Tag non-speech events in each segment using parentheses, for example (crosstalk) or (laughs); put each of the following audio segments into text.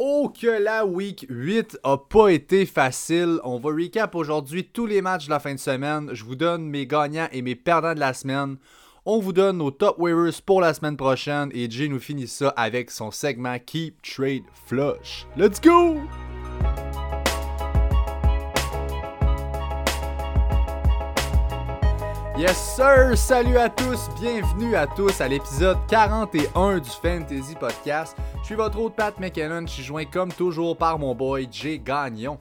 Oh que la week 8 a pas été facile. On va recap aujourd'hui tous les matchs de la fin de semaine. Je vous donne mes gagnants et mes perdants de la semaine. On vous donne nos top waivers pour la semaine prochaine et Jay nous finit ça avec son segment Keep Trade Flush. Let's go! Yes sir! Salut à tous, bienvenue à tous à l'épisode 41 du Fantasy Podcast. Je suis votre hôte Pat McKinnon, je suis joint comme toujours par mon boy Jay Gagnon.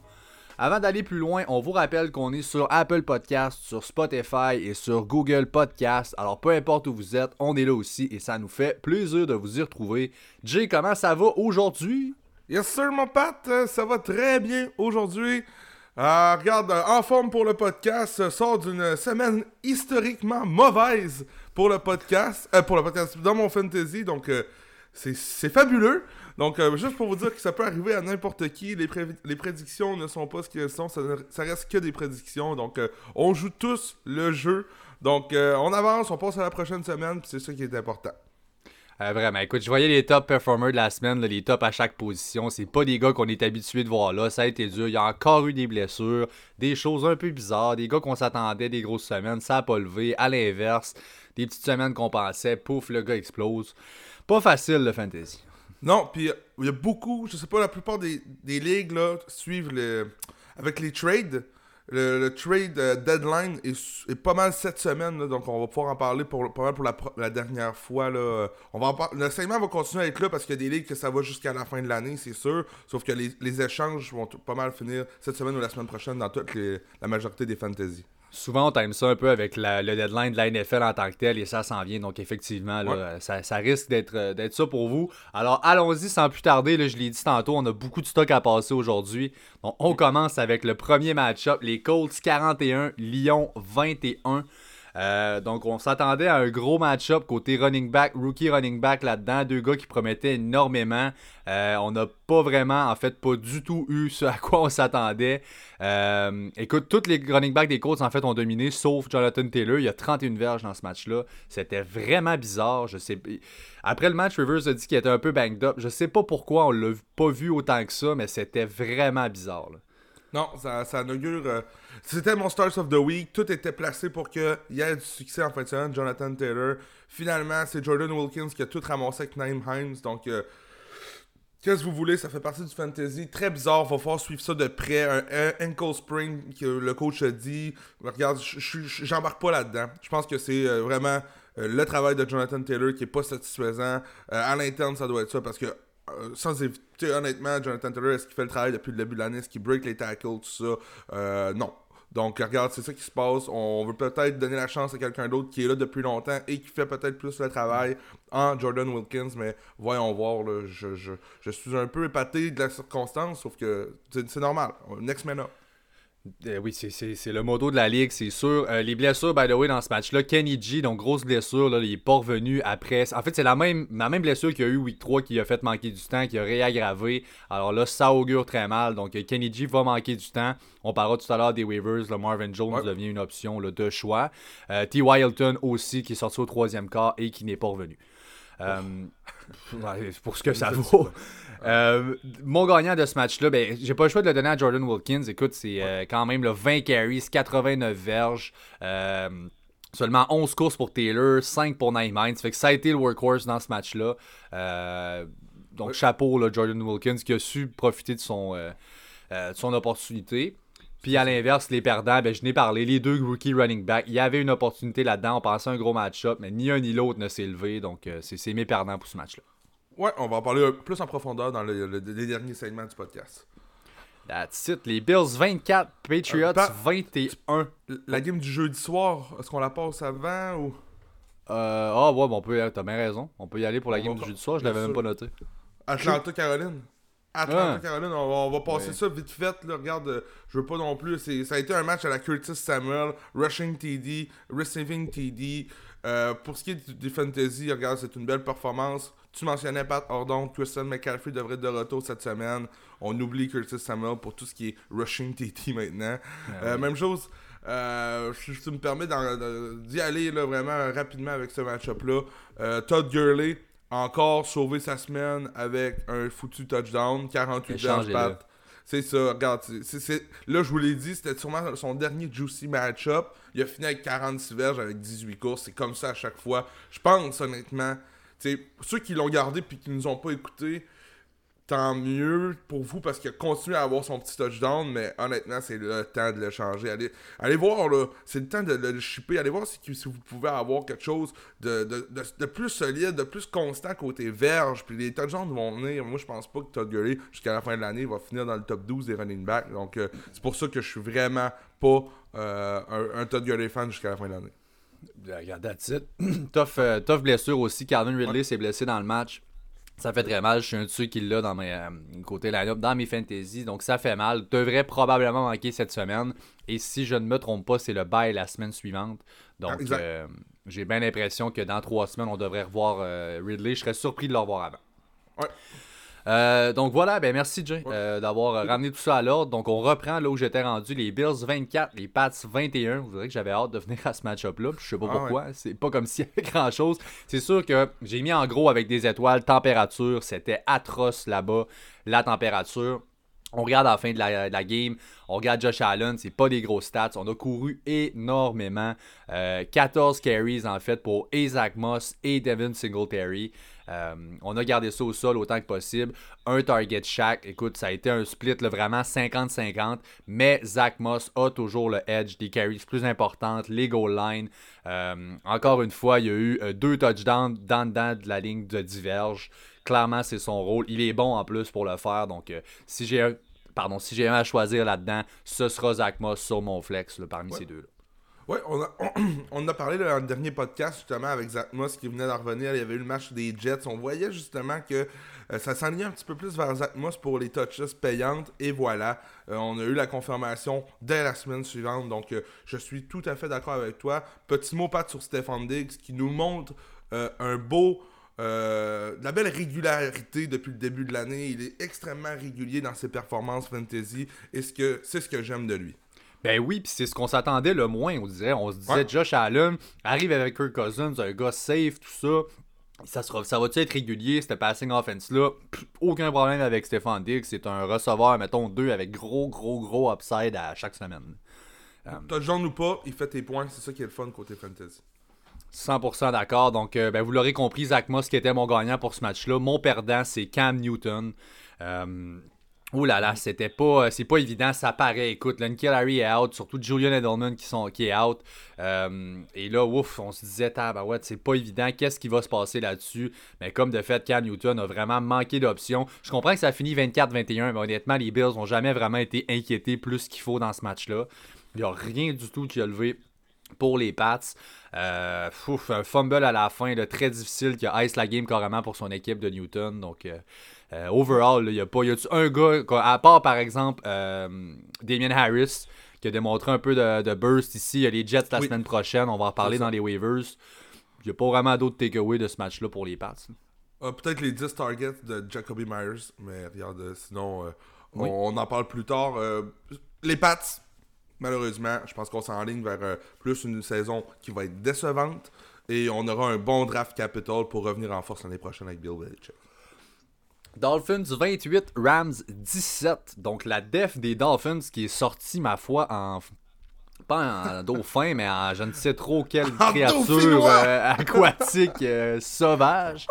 Avant d'aller plus loin, on vous rappelle qu'on est sur Apple Podcast, sur Spotify et sur Google Podcast. Alors peu importe où vous êtes, on est là aussi et ça nous fait plaisir de vous y retrouver. Jay, comment ça va aujourd'hui? Yes sir mon Pat, ça va très bien aujourd'hui. Euh, regarde, euh, en forme pour le podcast, sort d'une semaine historiquement mauvaise pour le podcast, euh, pour le podcast dans mon fantasy, donc c'est fabuleux. Donc, juste pour vous dire que ça peut arriver à n'importe qui, les, les, prédictions ne sont pas ce qu'elles sont, ça, ça, reste que des prédictions. Donc, on joue tous le jeu. Donc, on avance, on passe à la prochaine semaine, c'est ça qui est important. Euh, vraiment, écoute, je voyais les top performers de la semaine, les tops à chaque position. C'est pas des gars qu'on est habitué de voir là. Ça a été dur. Il y a encore eu des blessures, des choses un peu bizarres, des gars qu'on s'attendait des grosses semaines, ça a pas levé. À l'inverse, des petites semaines qu'on pensait, pouf, le gars explose. Pas facile le fantasy. Non, puis il y a beaucoup, je sais pas, la plupart des, des ligues là, suivent le, avec les trades. Le, trade euh, deadline est, pas mal cette semaine, donc on va pouvoir en parler pour, pas mal pour la, dernière fois. Là. On va le segment va continuer à être là parce qu'il y a des ligues que ça va jusqu'à la fin de l'année, c'est sûr. Sauf que les, échanges vont pas mal finir cette semaine ou la semaine prochaine dans toute la majorité des fantasy. Souvent, on time ça un peu avec le deadline de la NFL en tant que tel et ça s'en vient. Donc, effectivement, ça, risque euh, d'être ça pour vous. Alors, allons-y sans plus tarder. je l'ai dit tantôt, on a beaucoup de stock à passer aujourd'hui. Donc, on commence avec le premier match-up les Colts 41, Lyon 21. Euh, donc, on s'attendait à un gros match-up côté running back, rookie running back là-dedans. Deux gars qui promettaient énormément. Euh, on n'a pas vraiment, en fait, pas du tout eu ce à quoi on s'attendait. Euh, écoute, tous les running backs des Colts, en fait, ont dominé, sauf Jonathan Taylor. Il y a 31 verges dans ce match-là. C'était vraiment bizarre. Je sais. Après le match, Rivers a dit qu'il était un peu banged up. Je sais pas pourquoi on l'a pas vu autant que ça, mais c'était vraiment bizarre. Non, ça, ça inaugure. C'était mon Stars of the Week. Tout était placé pour qu'il y ait du succès en fin de semaine. Jonathan Taylor. Finalement, c'est Jordan Wilkins qui a tout ramassé avec Naim Hines. Donc, euh, qu'est-ce que vous voulez? Ça fait partie du fantasy. Très bizarre. Va falloir suivre ça de près. Un, ankle spring que le coach a dit. Regarde, j'embarque pas là-dedans. Je pense que c'est euh, vraiment euh, le travail de Jonathan Taylor qui est pas satisfaisant. à l'interne, ça doit être ça parce que sans éviter, honnêtement, Jonathan Taylor, est-ce qu'il fait le travail depuis le début de l'année? Est-ce qu'il break les tackles, tout ça? non. Donc, regarde, c'est ça qui se passe. On veut peut-être donner la chance à quelqu'un d'autre qui est là depuis longtemps et qui fait peut-être plus le travail en Jordan Wilkins, mais voyons voir. je, je, suis un peu épaté de la circonstance, sauf que c'est normal. Next man up. Euh, oui, c'est le modo de la ligue, c'est sûr. Euh, les blessures, by the way, dans ce match-là, Kenny G, donc grosse blessure, là, il est pas revenu après. En fait, c'est la même, la même blessure qu'il y a eu week 3 qui a fait manquer du temps, qui a réaggravé. Alors là, ça augure très mal. Donc euh, Kenny G va manquer du temps. On parlera tout à l'heure des waivers. Le Marvin Jones devient une option là, de choix. T. Wilton aussi, qui est sorti au troisième quart et qui n'est pas revenu. Euh, pour ce que (laughs) ça vaut. Euh, mon gagnant de ce match-là, ben, j'ai pas le choix de le donner à Jordan Wilkins. Écoute, c'est euh, quand même le 20 carries, 89 verges. Seulement 11 courses pour Taylor, 5 pour Nine Minds. Fait que ça a été le workhorse dans ce match-là. donc, chapeau, là, Jordan Wilkins, qui a su profiter de son, de son opportunité. Puis à l'inverse, les perdants, ben, je n'ai parlé, les deux rookie running back, il y avait une opportunité là-dedans, on pensait un gros match-up, mais ni un ni l'autre ne s'est levé, donc euh, c'est mes perdants pour ce match-là. Ouais, on va en parler plus en profondeur dans les derniers segments du podcast. That's it. Les Bills 24, Patriots 21. Euh, la game du jeudi soir, est-ce qu'on la passe avant ou? Euh, ah ouais, bon, on peut, t'as bien raison. On peut y aller pour la game du jeudi soir, je l'avais même pas noté. Atlanta, Caroline. Atlanta, Caroline, on va, passer ça vite fait. regarde, euh, je veux pas non plus. Ça a été un match à la Curtis Samuel, rushing TD, receiving TD. Euh, pour ce qui est des fantasy, regarde, c'est une belle performance. Tu mentionnais Pat Ordon, Christian McCaffrey devrait être de retour cette semaine. On oublie Curtis Samuel pour tout ce qui est rushing TD maintenant. Euh, même chose. si tu me permets d'y aller là, vraiment rapidement avec ce match-up-là. Todd Gurley, encore sauvé sa semaine avec un foutu touchdown, 48 verges pat. C'est ça, regarde, là je vous l'ai dit, c'était sûrement son dernier juicy match-up. Il a fini avec 46 verges avec 18 courses, c'est comme ça à chaque fois. Je pense honnêtement, ceux qui l'ont gardé puis qui nous ont pas écouté, tant mieux pour vous parce qu'il a continué à avoir son petit touchdown, mais honnêtement, c'est le temps de le changer. Allez, allez voir, là, c'est le temps de, le shipper. Allez voir si, si, vous pouvez avoir quelque chose de, de, plus solide, de plus constant côté verge. Puis les touchdowns vont venir. Moi, je pense pas que Todd Gurley, jusqu'à la fin de l'année, va finir dans le top 12 des running backs. Donc, euh, c'est pour ça que je suis vraiment pas euh, un, Todd Gurley fan jusqu'à la fin de l'année. Regarde, that's it. (clears throat) tough, euh, tough blessure aussi. Calvin Ridley s'est blessé dans le match. Ça fait très mal. Je suis un dessus qui l'a dans mes euh, côté line-up, dans mes fantasy. Donc ça fait mal. Devrait probablement manquer cette semaine. Et si je ne me trompe pas, c'est le bail la semaine suivante. Donc euh, j'ai bien l'impression que dans trois semaines, on devrait revoir euh, Ridley. Je serais surpris de le revoir avant. Ouais. Euh, donc voilà, ben merci Jay euh, d'avoir ramené tout ça à l'ordre. Donc on reprend là où j'étais rendu, les Bills 24, les Pats 21. Vous verrez que j'avais hâte de venir à ce match-up-là. Je sais pas ah pourquoi, c'est pas comme s'il y avait (laughs) grand-chose. C'est sûr que j'ai mis en gros avec des étoiles, température, c'était atroce là-bas, la température. On regarde à la fin de la, game, on regarde Josh Allen, c'est pas des gros stats. On a couru énormément. 14 euh, carries en fait pour Isaac Moss et Devin Singletary. Euh, on a gardé ça au sol autant que possible. Un target chaque. Écoute, ça a été un split vraiment 50-50. Mais Zach Moss a toujours le edge des carries plus importantes, les goal line. Euh, encore une fois, il y a eu euh, deux touchdowns dans, dans de la ligne de diverge. Clairement, c'est son rôle. Il est bon en plus pour le faire. Donc, si j'ai un pardon, si j'ai un à choisir là-dedans, ce sera Zach Moss sur mon flex parmi ces deux-là. Oui, on a, (clears throat) on, a parlé dans le dernier podcast justement avec Zach Moss qui venait d'en revenir. Il y avait eu le match des Jets. On voyait justement que euh, ça s'enlignait un petit peu plus vers Zach Moss pour les touches payantes. Et voilà, euh, on a eu la confirmation dès la semaine suivante. Donc euh, je suis tout à fait d'accord avec toi. Petit mot pas sur Stephen Diggs qui nous montre un beau. De la belle régularité depuis le début de l'année. Il est extrêmement régulier dans ses performances fantasy et c'est ce, ce que j'aime de lui. Ben oui, puis c'est ce qu'on s'attendait le moins, on dirait. On se disait, Josh Allen arrive avec Kirk Cousins, un gars safe, tout ça. Ça, sera, ça va-tu être régulier, cette passing offense-là? Aucun problème avec Stéphane Diggs. C'est un receveur, mettons, deux avec gros, gros, gros upside à chaque semaine. Touchdown ou pas, il fait tes points. C'est ça qui est le fun côté fantasy. 100% d'accord. Donc, euh, ben, vous l'aurez compris, Zach Moss qui était mon gagnant pour ce match-là. Mon perdant, c'est Cam Newton. Euh, Ouh là là, c'était pas, euh, c'est pas évident, ça paraît. Écoute, Lunky Larry est out, surtout Julian Edelman qui, sont, qui est out. Et là, ouf, on se disait, bah ouais, c'est pas évident, qu'est-ce qui va se passer là-dessus? Mais comme de fait, Cam Newton a vraiment manqué d'options. Je comprends que ça finit 24-21, mais honnêtement, les Bills ont jamais vraiment été inquiétés plus qu'il faut dans ce match-là. Il n'y a rien du tout qui a levé pour les Pats. Euh, un fumble à la fin, très difficile, qui a ice la game carrément pour son équipe de Newton. Donc, euh, overall, il y a pas. Y a un gars, à part par exemple euh, Damien Harris, qui a démontré un peu de, burst ici. Il y a les Jets la semaine prochaine, on va en parler dans les waivers. Il n'y a pas vraiment d'autres takeaways de ce match-là pour les Pats. Euh, peut-être les 10 targets de Jacoby Myers, mais regarde, sinon, on, en parle plus tard. les Pats, malheureusement, je pense qu'on s'enligne vers plus une saison qui va être décevante. Et on aura un bon draft capital pour revenir en force l'année prochaine avec Bill Belichick. Dolphins 28, Rams 17. Donc la def des Dolphins qui est sortie, ma foi, en. Pas en (laughs) dauphin, mais en je ne sais trop quelle créature euh, aquatique euh, sauvage.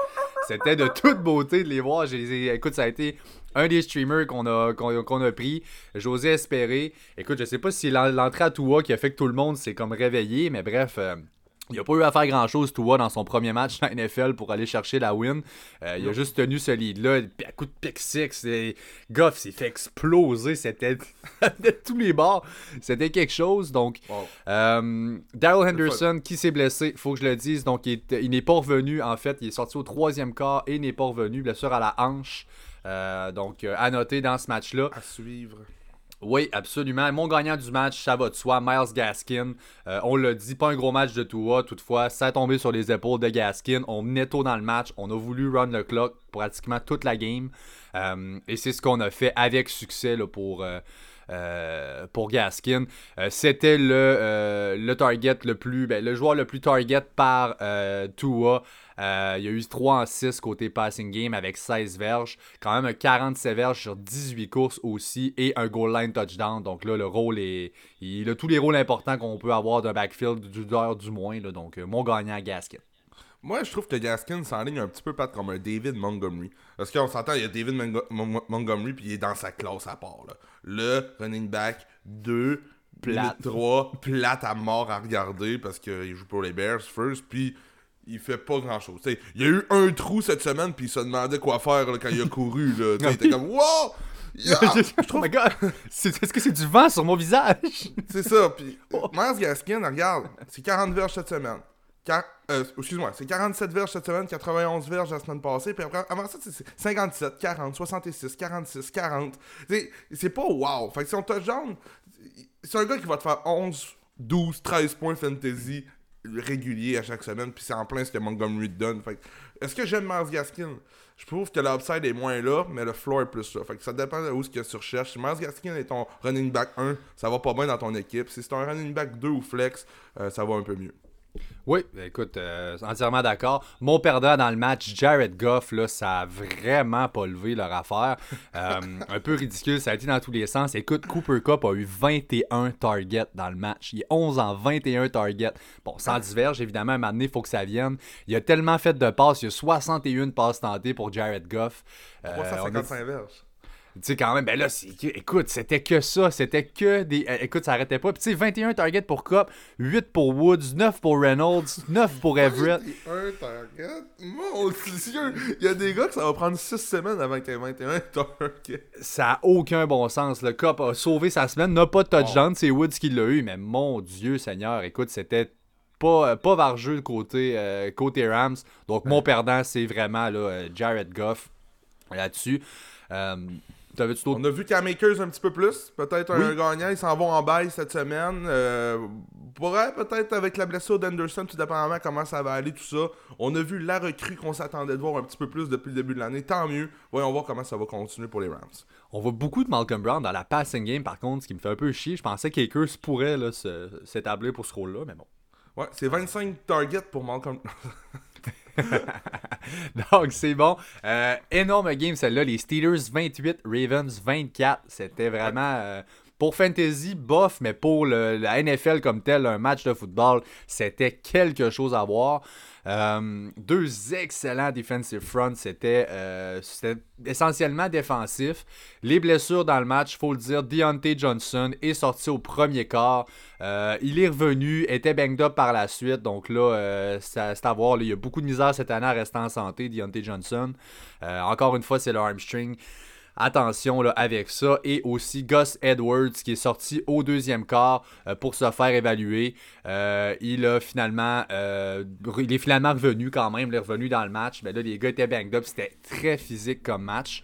C'était de toute beauté de les voir. écoute, ça a été un des streamers qu'on a, qu'on, a pris. J'osais espérer. Écoute, je sais pas si l'entrée à Toua qui a fait que tout le monde s'est comme réveillé, mais bref. Euh, il n'a pas eu à faire grand chose, vois, dans son premier match en NFL pour aller chercher la win. Euh, il a juste tenu ce lead-là. À coup de pick six, Goff s'est fait exploser. C'était (laughs) de tous les bords. C'était quelque chose. Donc, euh, Daryl Henderson qui s'est blessé, faut que je le dise. Donc, il, n'est pas revenu. En fait, il est sorti au troisième quart et n'est pas revenu. Blessure à la hanche. Euh, donc, à noter dans ce match-là. À suivre. Oui, absolument. Mon gagnant du match, ça va de soi, Miles Gaskin. Euh, on l'a dit, pas un gros match de Tua, toutefois, ça a tombé sur les épaules de Gaskin. On menait tôt dans le match, on a voulu run le clock pratiquement toute la game. Euh, et c'est ce qu'on a fait avec succès là, pour, euh, pour Gaskin. C'était le, le target le plus, ben, le joueur le plus target par Tua. il y a eu 3 en 6 côté passing game avec 16 verges. Quand même 47 verges sur 18 courses aussi et un goal line touchdown. Donc là, le rôle est. Il a tous les rôles importants qu'on peut avoir d'un backfield du du moins. Donc mon gagnant Gaskin. Moi, je trouve que Gaskin s'enligne un petit peu pas comme un David Montgomery. Parce qu'on s'entend, il y a David Montgomery, puis il est dans sa classe à part. Là. Le running back 2, plate. 3, plate à mort à regarder parce qu'il joue pour les Bears first, puis il fait pas grand chose. il y a eu un trou cette semaine, puis il se demandait quoi faire quand il a couru. Là. il était comme (laughs) Wow! Yeah! je trouve... Oh est-ce que c'est du vent sur mon visage? c'est ça. Puis, oh. Gaskin, regarde, c'est 40 verges cette semaine. Euh, excuse-moi, c'est 47 verges cette semaine, 91 verges la semaine passée, puis avant ça, c'est 57, 40, 66, 46, 40. C'est pas wow. Fait que si on touchdown, c'est un gars qui va te faire 11, 12, 13 points fantasy réguliers à chaque semaine, puis c'est en plein ce que Montgomery donne. Fait est-ce que j'aime Mars Gaskin? Je trouve que l'upside est moins là, mais le floor est plus là. Fait que ça dépend de où ce que tu recherches. Si Mars Gaskin est ton running back 1, ça va pas bien dans ton équipe. Si c'est un running back 2 ou flex, euh, ça va un peu mieux. Oui, écoute, euh, entièrement d'accord. Mon perdant dans le match, Jared Goff, là, ça a vraiment pas levé leur affaire. Euh, (laughs) un peu ridicule, ça a été dans tous les sens. Écoute, Cooper Cup a eu 21 targets dans le match. Il est 11 en 21 targets. Bon, sans diverge, évidemment, à un moment donné, il faut que ça vienne. Il a tellement fait de passes, il y a 61 passes tentées pour Jared Goff. 355 euh, verges. Tu sais, quand même, ben là, écoute, c'était que ça. C'était que des. Euh, écoute, ça arrêtait pas. Puis, tu sais, 21 targets pour Cup, 8 pour Woods, 9 pour Reynolds, 9 pour Everett. 21 targets? Mon Dieu! Il y a des gars que ça va prendre 6 semaines avant qu'il y ait 21 targets. Ça a aucun bon sens. Le Cup a sauvé sa semaine, n'a pas de touchdown. C'est Woods qui l'a eu, mais mon Dieu Seigneur, écoute, c'était pas, euh, pas vargeux côté, euh, côté Rams. Donc, mon perdant, c'est vraiment là, Jared Goff là-dessus. On a vu qu'à Makers un petit peu plus. Peut-être un gagnant. Ils s'en vont en bail cette semaine. Euh, pourrait peut-être avec la blessure d'Anderson, tout dépendamment comment ça va aller, tout ça. On a vu la recrue qu'on s'attendait de voir un petit peu plus depuis le début de l'année. Tant mieux. Voyons voir comment ça va continuer pour les Rams. On voit beaucoup de Malcolm Brown dans la passing game, par contre, ce qui me fait un peu chier. Je pensais qu'Akers pourrait s'établir pour ce rôle-là, mais bon. Ouais, c'est 25 targets pour Malcolm. (laughs) (laughs) Donc, c'est bon. Euh, énorme game, celle-là. Les Steelers 28, Ravens 24. C'était vraiment. Euh, pour Fantasy, bof, mais pour la NFL comme tel, un match de football, c'était quelque chose à voir. Euh, deux excellents defensive fronts. Euh, c'était essentiellement défensif. Les blessures dans le match, faut le dire, Deontay Johnson est sorti au premier quart. Euh, il est revenu, était banged up par la suite. Donc là, c'est à voir. il y a beaucoup de misère cette année à rester en santé, Deontay Johnson. encore une fois, c'est le hamstring. Attention là, avec ça. Et aussi Gus Edwards qui est sorti au deuxième quart euh, pour se faire évaluer. Euh, il a finalement euh, il est finalement revenu quand même. Il est revenu dans le match. Mais là, les gars étaient banged up. C'était très physique comme match.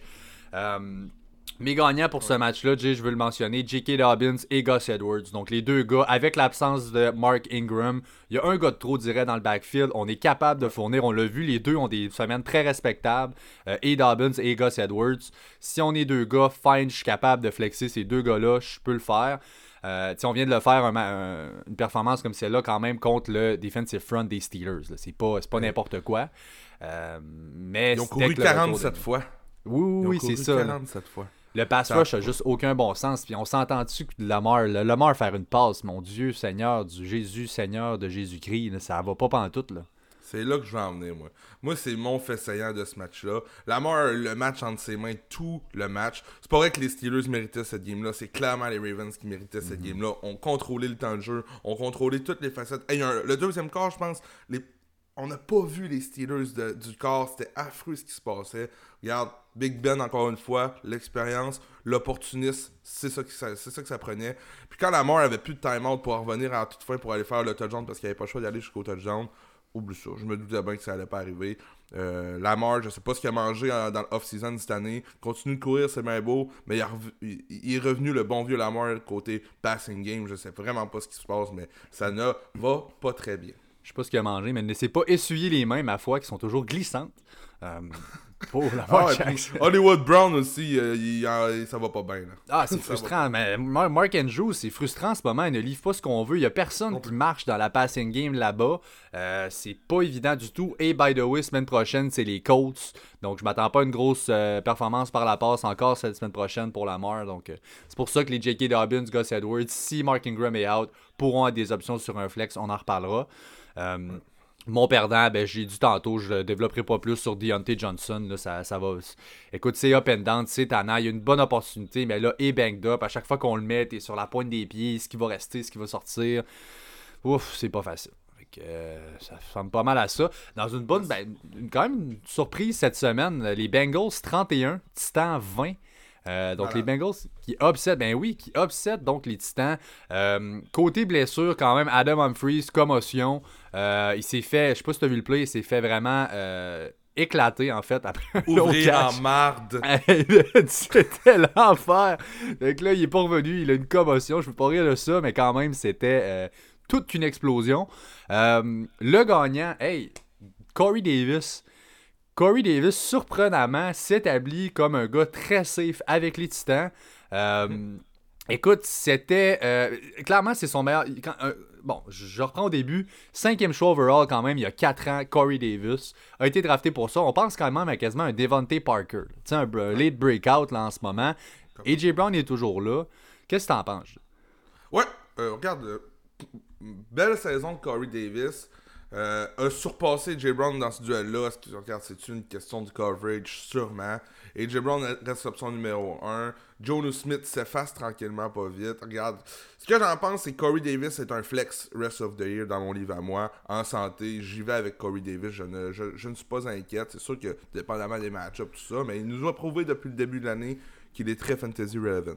Mes gagnants pour ce match-là, je veux le mentionner, J.K. Dobbins et Gus Edwards. Donc les deux gars, avec l'absence de Mark Ingram, il y a un gars de trop, dirait, dans le backfield. On est capable de fournir, on l'a vu, les deux ont des semaines très respectables. Euh, et Dobbins et Gus Edwards. Si on est deux gars, fine, je suis capable de flexer ces deux gars-là, je peux le faire. Euh, on vient de le faire, une performance comme celle-là quand même contre le defensive front des Steelers. C'est pas, pas n'importe quoi. Euh, mais Ils ont couru 47 fois. Oui, oui, c'est ça. 47 fois. Le pass rush a juste aucun bon sens. Puis on s'entend-tu que Lamar, le Lamar faire une passe, mon Dieu Seigneur, du Jésus Seigneur de Jésus-Christ, ça va pas pantoute, là. C'est là que je vais en venir, moi. Moi, c'est mon fait saillant de ce match-là. Lamar, le match entre ses mains, tout le match. C'est pas vrai que les Steelers méritaient cette game-là. C'est clairement les Ravens qui méritaient cette mhm. game-là. On contrôlait le temps de jeu. On contrôlait toutes les facettes. le deuxième quart, je pense, les... on n'a pas vu les Steelers du corps. C'était affreux ce qui se passait. Regarde, Big Ben, encore une fois, l'expérience, l'opportunisme, c'est ça, ça, que ça prenait. Puis quand la mort avait plus de time-out pour revenir à toute fin pour aller faire le touchdown parce qu'il avait pas le choix d'aller jusqu'au touchdown, oublie ça. Je me doutais bien que ça allait pas arriver. Euh, Lamar, je sais pas ce qu'il a mangé dans l'off-season cette année. Continue de courir, c'est bien beau. Mais il, est revenu le bon vieux Lamar côté passing game. Je sais vraiment pas ce qui se passe, mais ça ne va pas très bien. Je sais pas ce qu'il a mangé, mais ne laissez pas essuyer les mains, ma foi, qui sont toujours glissantes. Euh, Pour Ah Lamar ouais, Hollywood Brown aussi, euh, il- il- ça va pas bien. là. Ah, c'est (laughs) frustrant. Mais Mar- Mark Andrews, c'est frustrant en ce moment. Il ne livre pas ce qu'on veut. Il n'y a personne qui marche dans la passing game là-bas. Euh, c'est pas évident du tout. Et by the way, semaine prochaine, c'est les Colts. Donc, je m'attends pas à une grosse euh, performance par la passe encore cette semaine prochaine pour. Donc, euh, c'est pour ça que les J.K. Dobbins, Gus Edwards, si Mark Ingram est out, pourront avoir des options sur un flex. On en reparlera. Mon perdant, ben, j'ai dit tantôt, je le développerai pas plus sur Deontay Johnson. Là, ça, ça va. Écoute, c'est up and down, c'est tannant. Il y a une bonne opportunité, mais là, est banged up. À chaque fois qu'on le met, t'es sur la pointe des pieds. Ce qui va rester, ce qui va sortir. Ouf, c'est pas facile. Euh, ça ressemble pas mal à ça. Dans une bonne. Ben, quand même une surprise cette semaine. Les Bengals 31, Titans 20. Euh, donc Voilà. les Bengals qui upset, ben oui, qui upset donc les Titans. Euh, côté blessure, quand même, Adam Humphries, commotion. Euh, il s'est fait, je sais pas si tu as vu le play, il s'est fait vraiment éclater en fait après Ouvrir en marde. (laughs) (laughs) C'était l'enfer. Donc là, il est pas revenu, il a une commotion. Je peux pas rire de ça, mais quand même, c'était euh, toute une explosion. Euh, le gagnant, hey, Corey Davis. Corey Davis, surprenamment, s'établit comme un gars très safe avec les Titans. Euh, Écoute, c'était. euh, clairement, c'est son meilleur. quand- euh, bon, je reprends au début. Cinquième choix overall, quand même, il y a 4 ans. Corey Davis a été drafté pour ça. On pense quand même à quasiment un Devontae Parker. Tu sais, un, late breakout là, en ce moment. AJ Brown est toujours là. Qu'est-ce que t'en penses? Ouais, euh, regarde, belle saison de Corey Davis. Euh, a surpassé Jay Brown dans ce duel-là. Est-ce que, regarde, c'est une question du coverage, sûrement. Et Jay Brown reste l'option numéro 1. Jonas Smith s'efface tranquillement, pas vite. Regarde, ce que j'en pense, c'est que Corey Davis est un flex rest of the year dans mon livre à moi. En santé, j'y vais avec Corey Davis. Je ne, je, suis pas inquiète. C'est sûr que, dépendamment des match-ups, tout ça, mais il nous a prouvé depuis le début de l'année qu'il est très fantasy relevant.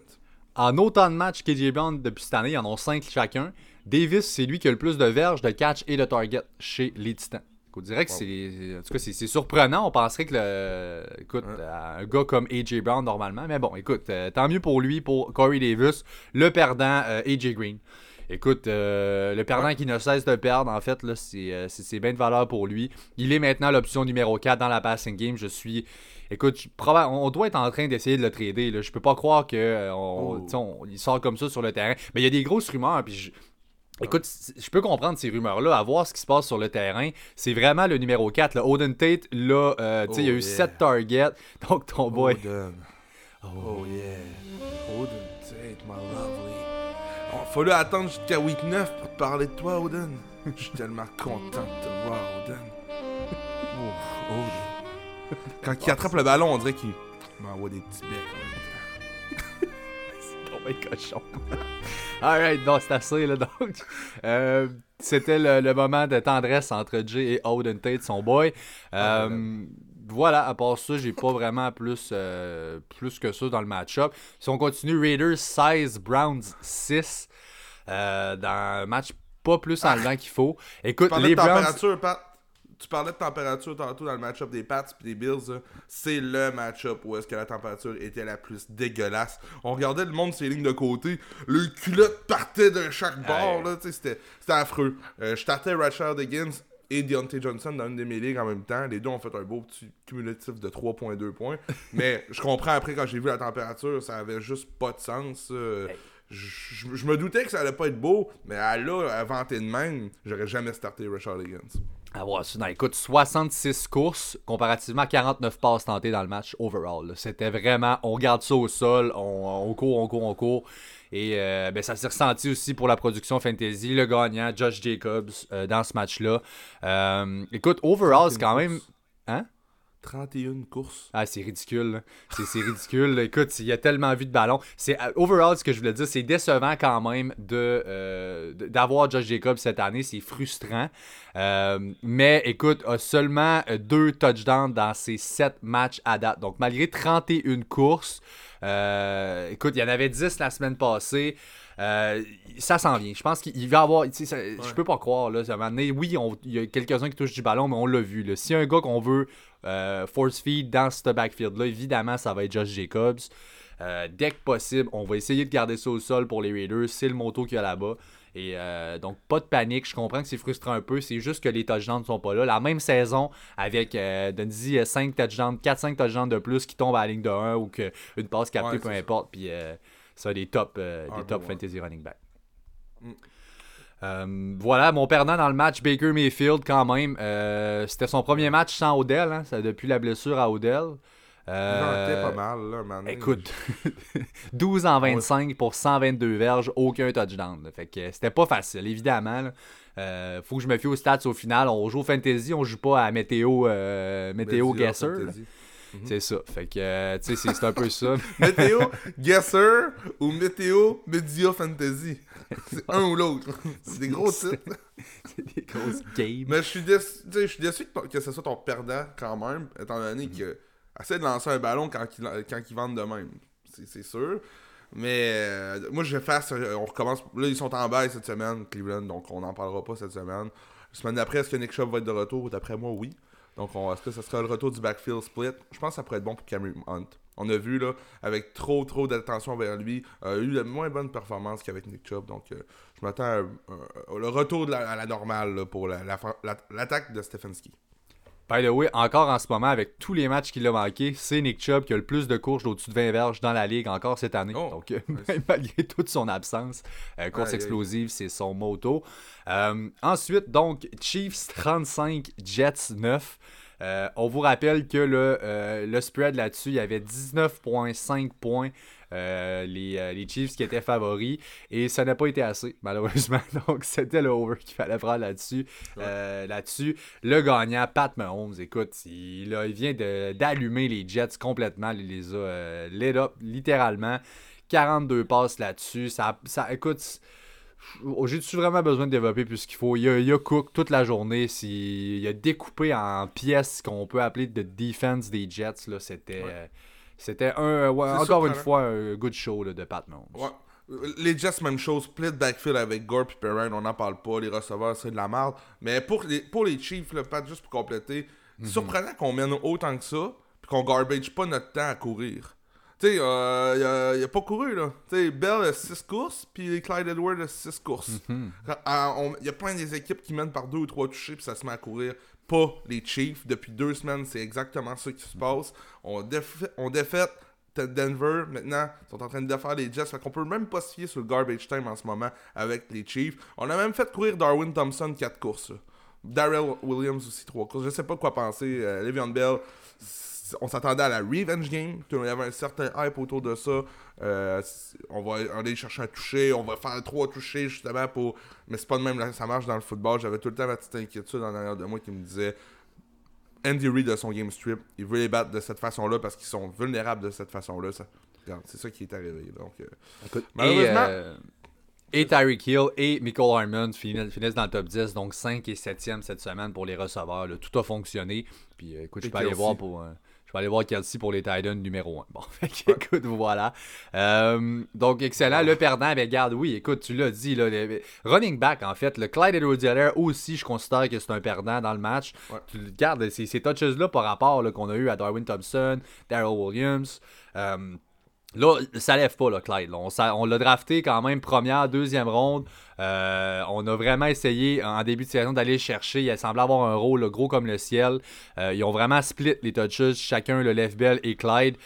En autant de matchs KJ Brown depuis cette année, ils en ont 5 chacun. Davis, c'est lui qui a le plus de verges, de catch et de target chez les Titans. On dirait que c'est. En tout cas, c'est surprenant. On penserait que le. Écoute, un gars comme AJ Brown normalement. Mais bon, écoute, euh, tant mieux pour lui, pour Corey Davis. Le perdant, euh, AJ Green. Écoute, euh, le perdant qui ne cesse de perdre, en fait, c'est bien de valeur pour lui. Il est maintenant l'option numéro 4 dans la passing game. Je suis. Écoute, je- on doit être en train d'essayer de le trader. Là. Je peux pas croire que euh, on- Oh. on- il sort comme ça sur le terrain. Mais il y a des grosses rumeurs. Puis je- Écoute, je peux comprendre ces rumeurs-là, à voir ce qui se passe sur le terrain. C'est vraiment le numéro 4. Là. Odin Tate, là, euh, tu sais, il y a Oh, eu yeah. 7 targets. (laughs) Donc, ton boy. Odin. Oh, yeah. Odin Tate, my lovely. Oh, fallu attendre jusqu'à week 9 pour te parler de toi, Odin. (laughs) Je suis tellement content de te voir, Odin. (laughs) Oh, Odin. Quand il attrape le ballon, on dirait qu'il m'envoie des petits becs. Cochon. (laughs) Alright, bon, c'est assez, là, donc. Euh, C'était le, le moment de tendresse entre Jay et Odin Tate, son boy. Ah, Euh, voilà, à part ça, j'ai pas vraiment plus, euh, plus que ça dans le match-up. Si on continue, Raiders 16, Browns 6. euh, dans un match pas plus enlevant qu'il faut. Écoute, les Browns. Pat. Tu parlais de température tantôt dans le match-up des Pats et des Bills. là. C'est le match-up où est-ce que la température était la plus dégueulasse. On regardait le monde sur les lignes de côté. Le culotte partait de chaque bord. C'était affreux. Euh, je startais Rashard Higgins et Deontay Johnson dans une de mes ligues en même temps. Les deux ont fait un beau petit cumulatif de 3.2 points. (laughs) Mais je comprends après quand j'ai vu la température, ça avait juste pas de sens. euh, je, je- je me doutais que ça allait pas être beau, mais à là, à vanter de même, j'aurais jamais starté Rashard Higgins. Ah ouais, c'est- non, écoute, 66 courses comparativement à 49 passes tentées dans le match overall. là. C'était vraiment, on garde ça au sol, on, on court, on court, on court. Et euh, ben, ça s'est ressenti aussi pour la production fantasy. Le gagnant, Josh Jacobs, euh, dans ce match-là. Euh, écoute, overall, c'est quand même... Hein? 31 courses. Ah, c'est ridicule. C'est, ridicule. Écoute, il y a tellement vu de ballons. C'est, euh, overall, ce que je voulais dire, c'est décevant quand même de, euh, d'avoir Josh Jacobs cette année. C'est frustrant. Euh, mais écoute, a seulement deux touchdowns dans ses sept matchs à date. Donc, malgré 31 courses, euh, écoute, il y en avait 10 la semaine passée. Euh, ça s'en vient. Je pense qu'il va avoir. ça- Je peux pas croire. Là, à un moment donné, oui, il y a quelques-uns qui touchent du ballon, mais on l'a vu. Là. Si un gars qu'on veut euh, force feed dans ce backfield-là, évidemment, ça va être Josh Jacobs. Dès que possible, on va essayer de garder ça au sol pour les Raiders. C'est le moto qu'il y a là-bas. Et euh, donc, pas de panique. Je comprends que c'est frustrant un peu. C'est juste que les touchdowns ne sont pas là. La même saison, avec euh, 5 touchdowns, 4-5 touchdowns de plus qui tombent à la ligne de 1 ou qu'une passe captée, peu importe. Puis ça, des top, des top fantasy running back. Mm. Euh, voilà, mon perdant dans le match, Baker Mayfield, quand même. Euh, c'était son premier match sans Odell, hein, depuis la blessure à Odell. Euh, pas mal, là, Écoute, (laughs) 12 en 25 pour 122 verges, aucun touchdown. Fait que c'était pas facile, évidemment. Euh, faut que je me fie aux stats au final. On joue au fantasy, on joue pas à météo, météo guesser. Mhm. C'est ça. Fait que, tu sais, c'est un peu ça. (laughs) météo guesser ou météo media fantasy. C'est un ou l'autre. (laughs) C'est des gros titres. c'est des grosses games. Mais je suis déçu, je suis déçu que, ce soit ton perdant quand même, étant donné qu'il que essaie de lancer un ballon quand il, quand il vend de même. C'est sûr. Mais euh, moi, je vais faire. On recommence. Là, ils sont en bail cette semaine, Cleveland, donc on n'en parlera pas cette semaine. La semaine d'après, est-ce que Nick Chubb va être de retour? D'après moi, oui. Donc, est-ce que ce sera le retour du backfield split? Je pense que ça pourrait être bon pour Cameron Hunt. On a vu, là, avec trop, trop d'attention vers lui, a eu la moins bonne performance qu'avec Nick Chubb. Donc, euh, je m'attends à, le retour à la normale pour l'attaque de Stefanski. By the way, encore en ce moment, avec tous les matchs qu'il a manqué, c'est Nick Chubb qui a le plus de courses au-dessus de 20 verges dans la ligue encore cette année. Oh, Donc, (laughs) malgré toute son absence, euh, course explosive, c'est son moto. Euh, ensuite, donc, Chiefs 35, Jets 9. Euh, on vous rappelle que le, euh, le spread là-dessus, il y avait 19,5 points. Euh, les, les, Chiefs qui étaient favoris. Et ça n'a pas été assez malheureusement. (laughs) Donc c'était le over qu'il fallait prendre là-dessus. Là-dessus le gagnant Pat Mahomes. Écoute il, il vient d'allumer les Jets complètement. Il les a lit up littéralement. 42 passes là-dessus. Ça, ça écoute j'ai-tu vraiment besoin de développer plus qu'il faut? Il y, a, Cook toute la journée. Il a découpé en pièces qu'on peut appeler de defense des Jets. C'était c'était un, encore une fois un good show de Pat Mahomes. Les Jets, même chose. Split backfield avec Gore et Perrin, on n'en parle pas. Les receveurs, c'est de la merde. Mais pour les, pour les Chiefs, le Pat, juste pour compléter, c'est mhm. surprenant qu'on mène autant que ça puis qu'on garbage pas notre temps à courir. Tu sais, euh, il, a, pas couru, là. Tu sais, Bell a 6 courses, puis Clyde Edwards a 6 courses. Mhm. Il y a plein des équipes qui mènent par deux ou trois touchés, puis ça se met à courir. Pas les Chiefs. Depuis deux semaines, c'est exactement ça qui se passe. On, défait, on défaite Denver, maintenant, ils sont en train de défaire les Jets. Fait qu'on peut même pas se fier sur le garbage time en ce moment avec les Chiefs. On a même fait courir Darwin Thompson 4 courses. Darrell Williams aussi 3 courses. Je sais pas quoi penser. Euh, Le'Veon Bell on s'attendait à la revenge game. Il y avait un certain hype autour de ça. Euh, on va aller chercher un toucher, on va faire trois touchés justement pour. Mais c'est pas de même, ça marche dans le football. J'avais tout le temps ma petite inquiétude en arrière de moi qui me disait Andy Reid de son game strip, il veut les battre de cette façon-là parce qu'ils sont vulnérables de cette façon-là. c'est ça qui est arrivé. Donc, euh, malheureusement. Euh, et, Tyreek Hill et Michael Harmon finissent dans le top 10, donc 5 et 7e cette semaine pour les receveurs. tout a fonctionné. Puis écoute, je peux aller voir pour. Je vais aller voir Kelsey pour les Titans numéro 1. Bon, (laughs) écoute, voilà. Euh, donc, excellent. Le perdant, ben, garde, oui, écoute, tu l'as dit, là, running back, en fait, le Clyde edwards aussi, je considère que c'est un perdant dans le match. Tu regardes ces, ces touches-là par rapport qu'on a eu à Darwin Thompson, Daryl Williams. Euh, Là, ça lève pas, là, Clyde. On, l'a drafté quand même première, deuxième ronde. Euh, on a vraiment essayé en début de saison d'aller chercher. Il semblait avoir un rôle gros comme le ciel. Euh, ils ont vraiment split les touches, chacun le Left Bell et Clyde.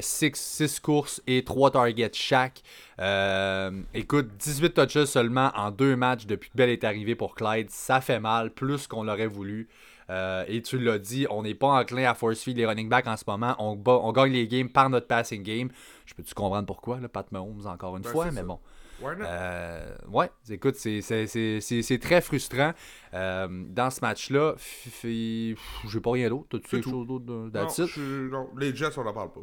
6 euh, courses et 3 targets chaque. écoute, 18 touches seulement en deux matchs depuis que Bell est arrivé pour Clyde. Ça fait mal, plus qu'on l'aurait voulu. Et tu l'as dit, on n'est pas enclin à force feed les running backs en ce moment. On, on gagne les games par notre passing game. Je peux-tu comprendre pourquoi, là, Pat Mahomes, encore une ben, fois, mais bon. Euh, ouais, écoute, c'est très frustrant. Euh, dans ce match-là, j'ai pas rien d'autre. T'as-tu quelque chose d'autre? Non, les Jets, on n'en parle pas.